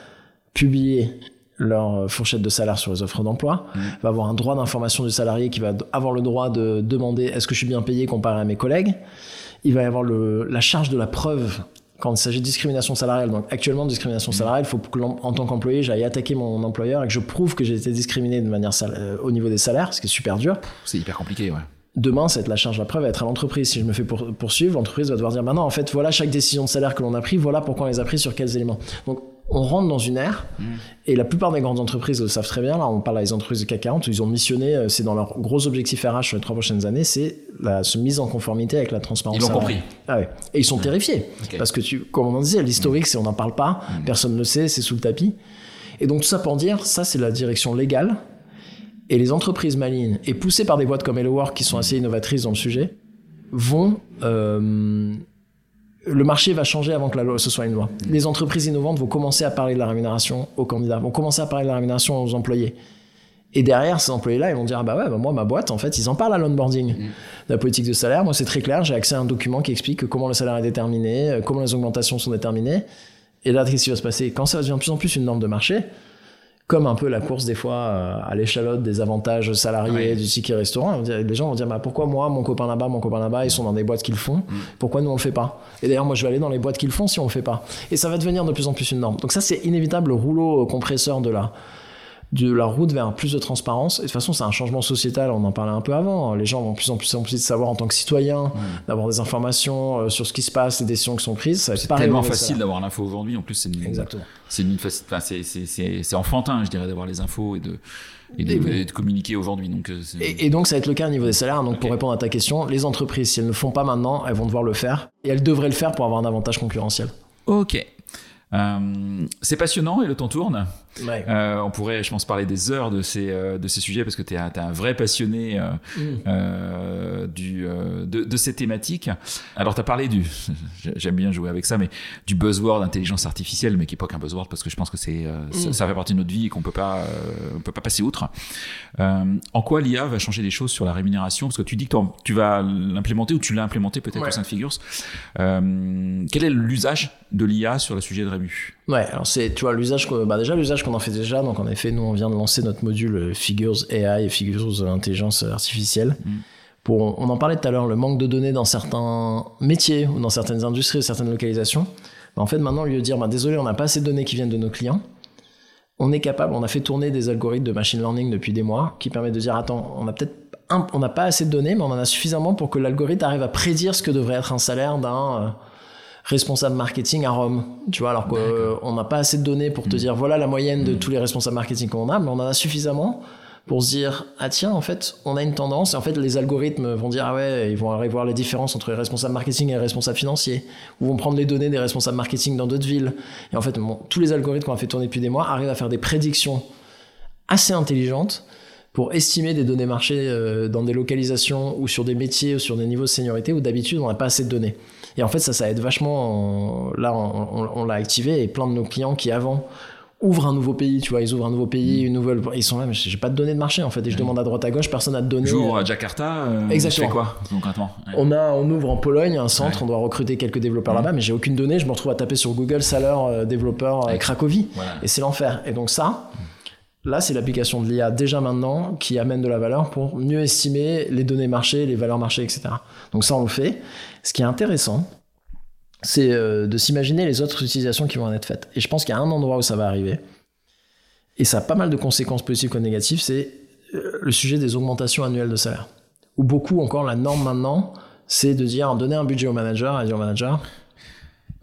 publier leur euh, fourchette de salaire sur les offres d'emploi, Mmh. va avoir un droit d'information du salarié qui va avoir le droit de demander est-ce que je suis bien payé comparé à mes collègues? Il va y avoir le, la charge de la preuve quand il s'agit de discrimination salariale. Donc actuellement, discrimination salariale, il faut que en tant qu'employé, j'aille attaquer mon employeur et que je prouve que j'ai été discriminé de manière euh, au niveau des salaires, ce qui est super dur. C'est hyper compliqué, ouais. Demain, cette la charge de la preuve va être à l'entreprise. Si je me fais pour- poursuivre, l'entreprise va devoir dire maintenant, en fait, voilà chaque décision de salaire que l'on a pris, voilà pourquoi on les a pris sur quels éléments. Donc, on rentre dans une ère, et la plupart des grandes entreprises le savent très bien. Là, on parle à des entreprises du CAC 40 où ils ont missionné, euh, c'est dans leur gros objectif RH sur les trois prochaines années, c'est la se mise en conformité avec la transparence. Ils l'ont compris. Ah ouais. Et ils sont terrifiés. Ok. Parce que, tu, comme on en disait, l'historique, c'est on n'en parle pas, personne ne le sait, c'est sous le tapis. Et donc, tout ça pour dire, ça, c'est la direction légale. Et les entreprises malignes, et poussées par des boîtes comme Hello Work qui sont assez innovatrices dans le sujet, vont. euh, le marché va changer avant que la loi, ce soit une loi. Les entreprises innovantes vont commencer à parler de la rémunération aux candidats, vont commencer à parler de la rémunération aux employés. Et derrière, ces employés-là, ils vont dire, ah bah ouais, bah moi, ma boîte, en fait, ils en parlent à l'onboarding. La politique de salaire, moi, c'est très clair, j'ai accès à un document qui explique comment le salaire est déterminé, euh, comment les augmentations sont déterminées. Et là, qu'est-ce qui va se passer? Quand ça devient de plus en plus une norme de marché, comme un peu la course des fois euh, à l'échalote des avantages salariés du ticket restaurant, les gens vont dire bah, pourquoi moi, mon copain là-bas, mon copain là-bas, ils sont dans des boîtes qui le font, pourquoi nous on le fait pas? Et d'ailleurs, moi je vais aller dans les boîtes qui le font si on le fait pas. Et ça va devenir de plus en plus une norme. Donc ça, c'est inévitable le rouleau compresseur de la de la route vers plus de transparence. Et de toute façon, c'est un changement sociétal, on en parlait un peu avant. Les gens vont de plus en plus envie de savoir en tant que citoyen, d'avoir des informations euh, sur ce qui se passe, les décisions qui sont prises. C'est tellement facile d'avoir l'info aujourd'hui. En plus, c'est une, Exactement. c'est une faci- enfin, c'est, c'est, c'est, c'est enfantin, je dirais, d'avoir les infos et de, et de, Et oui. et de communiquer aujourd'hui. Donc, euh, c'est- Et, donc, ça va être le cas au niveau des salaires. Donc, pour répondre à ta question, les entreprises, si elles ne le font pas maintenant, elles vont devoir le faire. Et elles devraient le faire pour avoir un avantage concurrentiel. Ok. Euh, c'est passionnant et le temps tourne. Ouais. Euh, on pourrait, je pense, parler des heures de ces, euh, de ces sujets parce que tu es un, t'es un vrai passionné euh, Mm. du, de, de ces thématiques. Alors, tu as parlé du, j'aime bien jouer avec ça, mais du buzzword intelligence artificielle, mais qui n'est pas qu'un buzzword parce que je pense que c'est, ça, Mm. ça fait partie de notre vie et qu'on on peut pas passer outre. En quoi l'IA va changer les choses sur la rémunération? Parce que tu dis que tu vas l'implémenter ou tu l'as implémenté peut-être Ouais. au sein de Figures. Quel est l'usage de l'IA sur le sujet de rému? Ouais, alors c'est, tu vois, l'usage, bah déjà, l'usage qu'on en fait déjà. Donc, en effet, nous, on vient de lancer notre module euh, Figures AI et Figures Intelligence Artificielle. Mm. Pour, on en parlait tout à l'heure, le manque de données dans certains métiers ou dans certaines industries ou certaines localisations. Bah, en fait, maintenant, au lieu de dire, bah, désolé, on n'a pas assez de données qui viennent de nos clients, on est capable, on a fait tourner des algorithmes de machine learning depuis des mois qui permettent de dire, attends, on a peut-être on n'a pas assez de données, mais on en a suffisamment pour que l'algorithme arrive à prédire ce que devrait être un salaire d'un euh, responsable marketing à Rome. Tu vois, alors qu'on n'a pas assez de données pour te dire voilà la moyenne de tous les responsables marketing qu'on a, mais on en a suffisamment pour se dire ah tiens en fait on a une tendance. Et en fait les algorithmes vont dire ah ouais ils vont aller voir les différences entre les responsables marketing et les responsables financiers ou vont prendre les données des responsables marketing dans d'autres villes. Et en fait tous les algorithmes qu'on a fait tourner depuis des mois arrivent à faire des prédictions assez intelligentes pour estimer des données marché euh, dans des localisations ou sur des métiers ou sur des niveaux de seniorité où d'habitude on n'a pas assez de données et en fait ça ça aide vachement là on, on l'a activé et plein de nos clients qui avant ouvrent un nouveau pays, tu vois, ils ouvrent un nouveau pays, mm. une nouvelle, ils sont là, mais j'ai pas de données de marché en fait, et je demande à droite à gauche, personne n'a de données. J'ouvre à Jakarta, euh, Exactement. quoi concrètement? On a, on ouvre en Pologne un centre, on doit recruter quelques développeurs là-bas, mais j'ai aucune donnée, je me retrouve à taper sur Google salaire euh, développeur euh, Cracovie, et c'est l'enfer. Et donc ça, là c'est l'application de l'IA déjà maintenant qui amène de la valeur pour mieux estimer les données marché, les valeurs marché, etc. Donc ça on le fait. Ce qui est intéressant, c'est euh, de s'imaginer les autres utilisations qui vont en être faites. Et je pense qu'il y a un endroit où ça va arriver, et ça a pas mal de conséquences positives comme négatives, c'est euh, le sujet des augmentations annuelles de salaire. Où beaucoup, encore, la norme maintenant, c'est de dire, donner un budget au manager et dire au manager,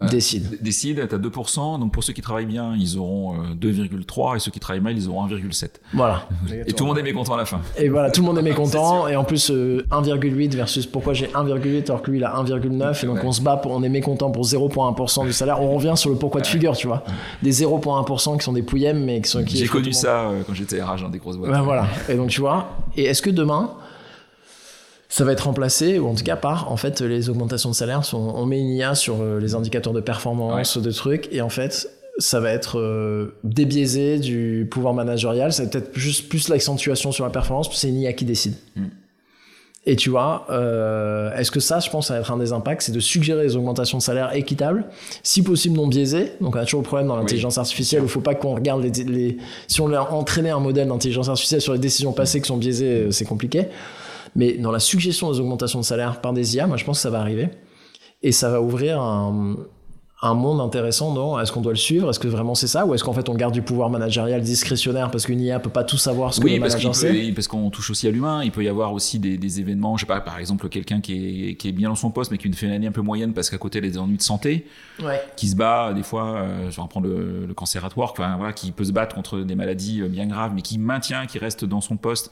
Décide. Décide, tu as 2%. Donc pour ceux qui travaillent bien, ils auront 2,3 euh, et ceux qui travaillent mal, ils auront 1,7. Voilà. Et tout le monde est mécontent à la fin. Et voilà, tout le monde est mécontent. et en plus, 1,8 euh, versus pourquoi j'ai 1,8 alors que lui il a 1,9. Et donc on se bat, pour, on est mécontent pour 0,1% du salaire. On revient sur le pourquoi de figure, tu vois. Des 0,1% qui sont des pouillèmes, mais qui sont. J'ai connu ça euh, quand j'étais RH dans des grosses boîtes. Ben voilà. Et donc tu vois. Et est-ce que demain ça va être remplacé, ou en tout cas par, en fait, les augmentations de salaire, sont, on met une IA sur euh, les indicateurs de performance, de trucs, et en fait, ça va être euh, débiaisé du pouvoir managérial, c'est peut-être juste plus l'accentuation sur la performance, c'est une IA qui décide. Hmm. Et tu vois, euh, est-ce que ça, je pense, ça va être un des impacts, c'est de suggérer des augmentations de salaire équitables, si possible non biaisées. Donc on a toujours le problème dans l'intelligence artificielle, il ne faut pas qu'on regarde les, les, Si on a entraîné un modèle d'intelligence artificielle sur les décisions passées qui sont biaisées, c'est compliqué. Mais dans la suggestion des augmentations de salaire par des IA, moi je pense que ça va arriver. Et ça va ouvrir un, un monde intéressant dans est-ce qu'on doit le suivre? Est-ce que vraiment c'est ça? Ou est-ce qu'en fait on garde du pouvoir managérial discrétionnaire parce qu'une IA peut pas tout savoir ce que le manager sait? Oui, parce qu'on touche aussi à l'humain. Il peut y avoir aussi des, des, événements, je sais pas, par exemple quelqu'un qui est, qui est bien dans son poste mais qui fait une année un peu moyenne parce qu'à côté il a des ennuis de santé, ouais. qui se bat des fois, euh, je vais reprendre le, le cancer à enfin, voilà, qui peut se battre contre des maladies euh, bien graves mais qui maintient, qui reste dans son poste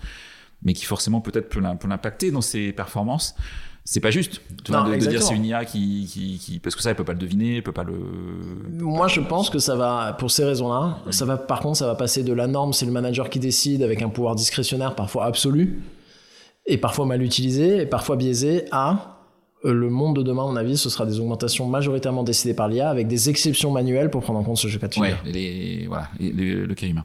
mais qui forcément peut-être peut l'impacter dans ses performances. C'est pas juste de, dire c'est une IA qui, qui, parce que ça elle peut pas le deviner, elle peut pas le. Moi je pense que ça va pour ces raisons-là, ça va par contre ça va passer de la norme, c'est le manager qui décide avec un pouvoir discrétionnaire parfois absolu et parfois mal utilisé et parfois biaisé à le monde de demain, à mon avis, ce sera des augmentations majoritairement décidées par l'IA avec des exceptions manuelles pour prendre en compte ce jeu cas de figure. Ouais, les, voilà, le cas humain.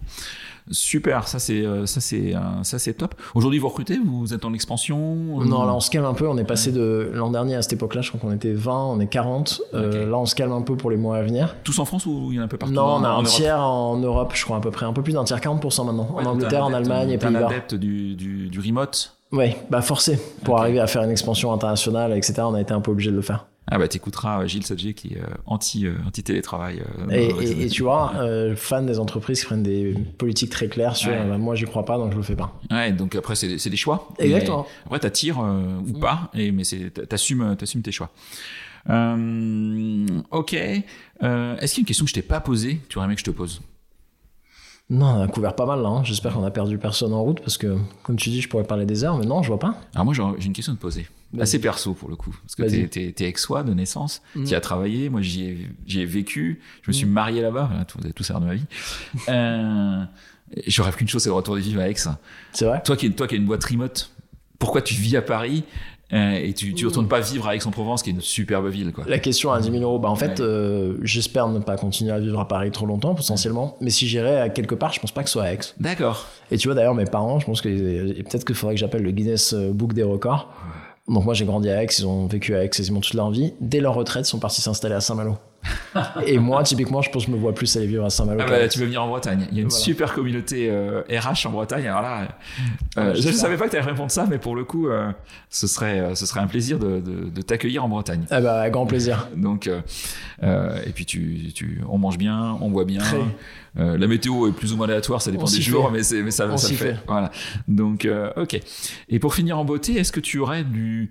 Super, ça c'est euh, ça c'est euh, ça c'est top. Aujourd'hui vous recrutez, vous êtes en expansion Non, là on se calme un peu, on est passé de l'an dernier à cette époque-là, je crois qu'on était 20, on est 40. Euh, là on se calme un peu pour les mois à venir. Tous en France ou il y en a un peu partout Non, on a un tiers en Europe, je crois à peu près, un peu plus d'un tiers, 40% maintenant. en Angleterre, en Allemagne et Pays-Bas. un adepte du, du, du remote Oui, bah forcé. Pour arriver à faire une expansion internationale, etc., on a été un peu obligé de le faire. Ah bah t'écouteras euh, Gilles Sadji qui est euh, anti, euh, anti télétravail. et, tu vois, fan des entreprises qui prennent des politiques très claires sur bah, moi j'y crois pas donc je le fais pas. Ouais, donc après c'est des choix. Exactement. après t'attires ou mm. pas, et, mais t'assumes t'assumes tes choix. ok. Est-ce qu'il y a une question que je t'ai pas posée, tu aurais aimé que je te pose? Non, on a couvert pas mal là. Hein. J'espère qu'on a perdu personne en route parce que, comme tu dis, je pourrais parler des heures, mais non, je vois pas. Alors moi, j'ai une question à te poser. Assez perso pour le coup. Parce que t'es, t'es, ex-soi de naissance, mmh. tu as travaillé, moi j'y ai, vécu, je me suis mm. marié là-bas, tout, tout ça de ma vie. euh, je rêve qu'une chose, c'est de retourner vivre à Aix. C'est vrai. Toi qui, toi qui as une boîte remote, pourquoi tu vis à Paris et tu, tu retournes pas vivre à Aix-en-Provence, qui est une superbe ville. Quoi. La question à 10 000 euros, bah en fait, euh, j'espère ne pas continuer à vivre à Paris trop longtemps, potentiellement. Mais si j'irais à quelque part, je pense pas que ce soit à Aix. D'accord. Et tu vois, d'ailleurs, mes parents, je pense que peut-être qu'il faudrait que j'appelle le Guinness Book des records. Donc moi j'ai grandi à Aix, ils ont vécu à Aix quasiment toute leur vie. Dès leur retraite, ils sont partis s'installer à Saint-Malo. et moi, typiquement, je pense que je me vois plus aller vivre à Saint-Malo. Ah bah, tu veux venir en Bretagne. Il y a une super communauté RH euh, en Bretagne. Alors là, euh, je ne savais pas que tu allais répondre ça, mais pour le coup, euh, ce, serait, ce serait un plaisir de, de, t'accueillir en Bretagne. Ah bah, grand plaisir. Donc, et puis tu, tu, on mange bien, on boit bien. la météo est plus ou moins aléatoire, ça dépend des jours, mais, mais ça, ça le fait. fait. Voilà. Donc, ok. Et pour finir en beauté, est-ce que tu aurais du euh,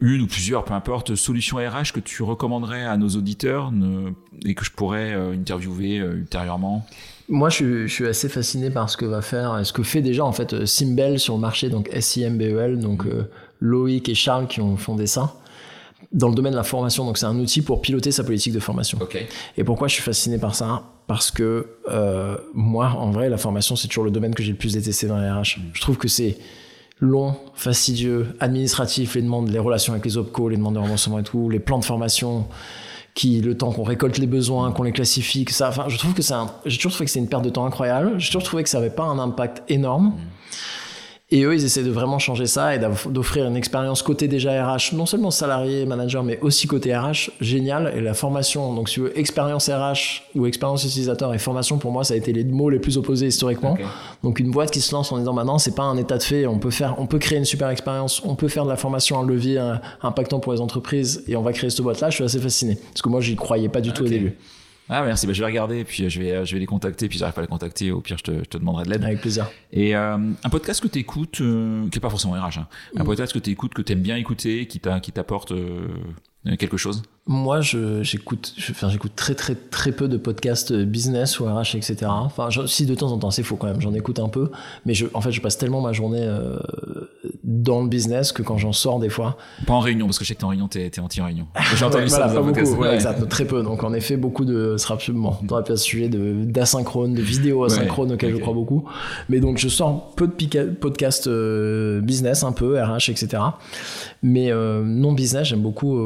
une ou plusieurs, peu importe, solutions RH que tu recommanderais à nos auditeurs et que je pourrais euh, interviewer euh, ultérieurement? Moi, je, suis assez fasciné par ce que va faire, ce que fait déjà en fait Simbel sur le marché, donc S-I-M-B-E-L, donc Loïc et Charles qui ont fondé ça dans le domaine de la formation. Donc, c'est un outil pour piloter sa politique de formation. Et pourquoi je suis fasciné par ça? Parce que euh, moi, en vrai, la formation, c'est toujours le domaine que j'ai le plus détesté dans les RH. Je trouve que c'est long, fastidieux, administratif, les demandes, les relations avec les OPCO, les demandes de remboursement et tout, les plans de formation, qui, le temps qu'on récolte les besoins, qu'on les classifie, que ça, enfin, je trouve que c'est j'ai toujours trouvé que c'est une perte de temps incroyable. J'ai toujours trouvé que ça avait pas un impact énorme. Mm. Et eux, ils essaient de vraiment changer ça et d'offrir une expérience côté déjà RH, non seulement salarié, manager, mais aussi côté RH, génial. Et la formation, donc si tu veux, expérience RH ou expérience utilisateur et formation, pour moi, ça a été les mots les plus opposés historiquement. Donc une boîte qui se lance en disant, maintenant, c'est pas un état de fait, on peut faire, on peut créer une super expérience, on peut faire de la formation un levier impactant pour les entreprises et on va créer cette boîte-là, je suis assez fasciné. Parce que moi, j'y croyais pas du tout au début. Ah merci, bah, je vais regarder, puis euh, je vais, euh, je vais les contacter, puis j'arrive pas à les contacter, au pire je te, je te demanderai de l'aide. Avec plaisir. Et euh, un podcast que tu écoutes, euh, qui est pas forcément RH, hein, un mm. podcast que tu écoutes, que tu aimes bien écouter, qui t'apporte quelque chose? Moi, j'écoute, enfin, j'écoute très très très peu de podcasts business ou RH, etc. Enfin, si de temps en temps, c'est faux quand même, j'en écoute un peu, mais je, en fait, je passe tellement ma journée euh, dans le business que quand j'en sors des fois. Pas en réunion, parce que je sais que t'es en réunion, t'es, es anti réunion. J'ai entendu ça. Pas beaucoup, ouais, exact, très peu. Donc en effet, beaucoup de, ce sera absolument, on pu sujet de d'asynchrone, de vidéos asynchrones auxquelles je crois beaucoup. Mais donc je sors peu de podcasts euh, business, un peu RH, etc. Mais euh, non business, j'aime beaucoup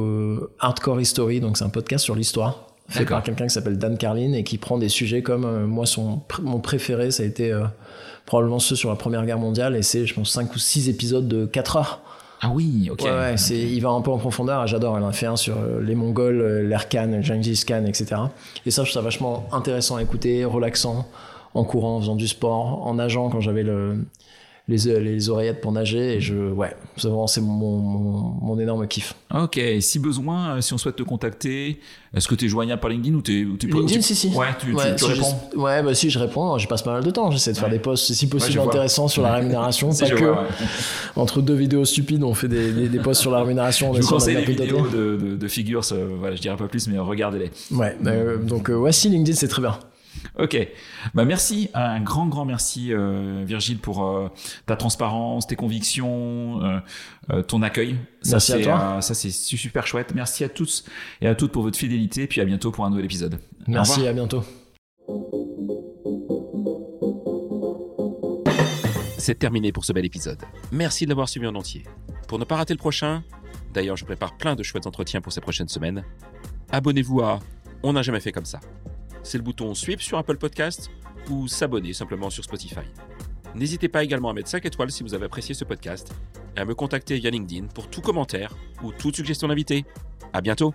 hardcore Story, donc c'est un podcast sur l'histoire fait par quelqu'un qui s'appelle Dan Carlin et qui prend des sujets comme euh, moi son mon préféré ça a été euh, probablement ceux sur la Première Guerre mondiale et c'est je pense 5 ou 6 épisodes de 4 heures. Ah oui, ok. Ouais, c'est il va un peu en profondeur, j'adore, elle en a fait un sur euh, les Mongols, l'air Khan, Gengis Khan, etc. Et ça je trouve ça vachement intéressant à écouter, relaxant en courant, en faisant du sport, en nageant quand j'avais le les, les oreillettes pour nager et je ouais c'est mon, mon, énorme kiff. Ok si besoin euh, si on souhaite te contacter est-ce que tu es joignable par LinkedIn ou tu es LinkedIn si si. Ouais tu, réponds. Ouais bah si je réponds. J'y passe pas mal de temps. J'essaie de faire des posts si possible intéressants sur la rémunération. Pas que entre deux vidéos stupides on fait des, des, posts sur la rémunération je vous conseille les vidéos de, de, de, figures voilà je dirais pas plus mais regardez-les. Ouais euh, donc euh, ouais si LinkedIn c'est très bien Ok, bah merci, un grand grand merci euh, Virgile pour euh, ta transparence, tes convictions, euh, ton accueil. Ça, merci à toi. ça c'est super chouette. Merci à tous et à toutes pour votre fidélité. Puis à bientôt pour un nouvel épisode. Merci, à bientôt. C'est terminé pour ce bel épisode. Merci de l'avoir suivi en entier. Pour ne pas rater le prochain, d'ailleurs je prépare plein de chouettes entretiens pour ces prochaines semaines. Abonnez-vous à On n'a jamais fait comme ça c'est le bouton Suivre sur Apple Podcast ou s'abonner simplement sur Spotify. N'hésitez pas également à mettre 5 étoiles si vous avez apprécié ce podcast et à me contacter via LinkedIn pour tout commentaire ou toute suggestion d'invité. À bientôt!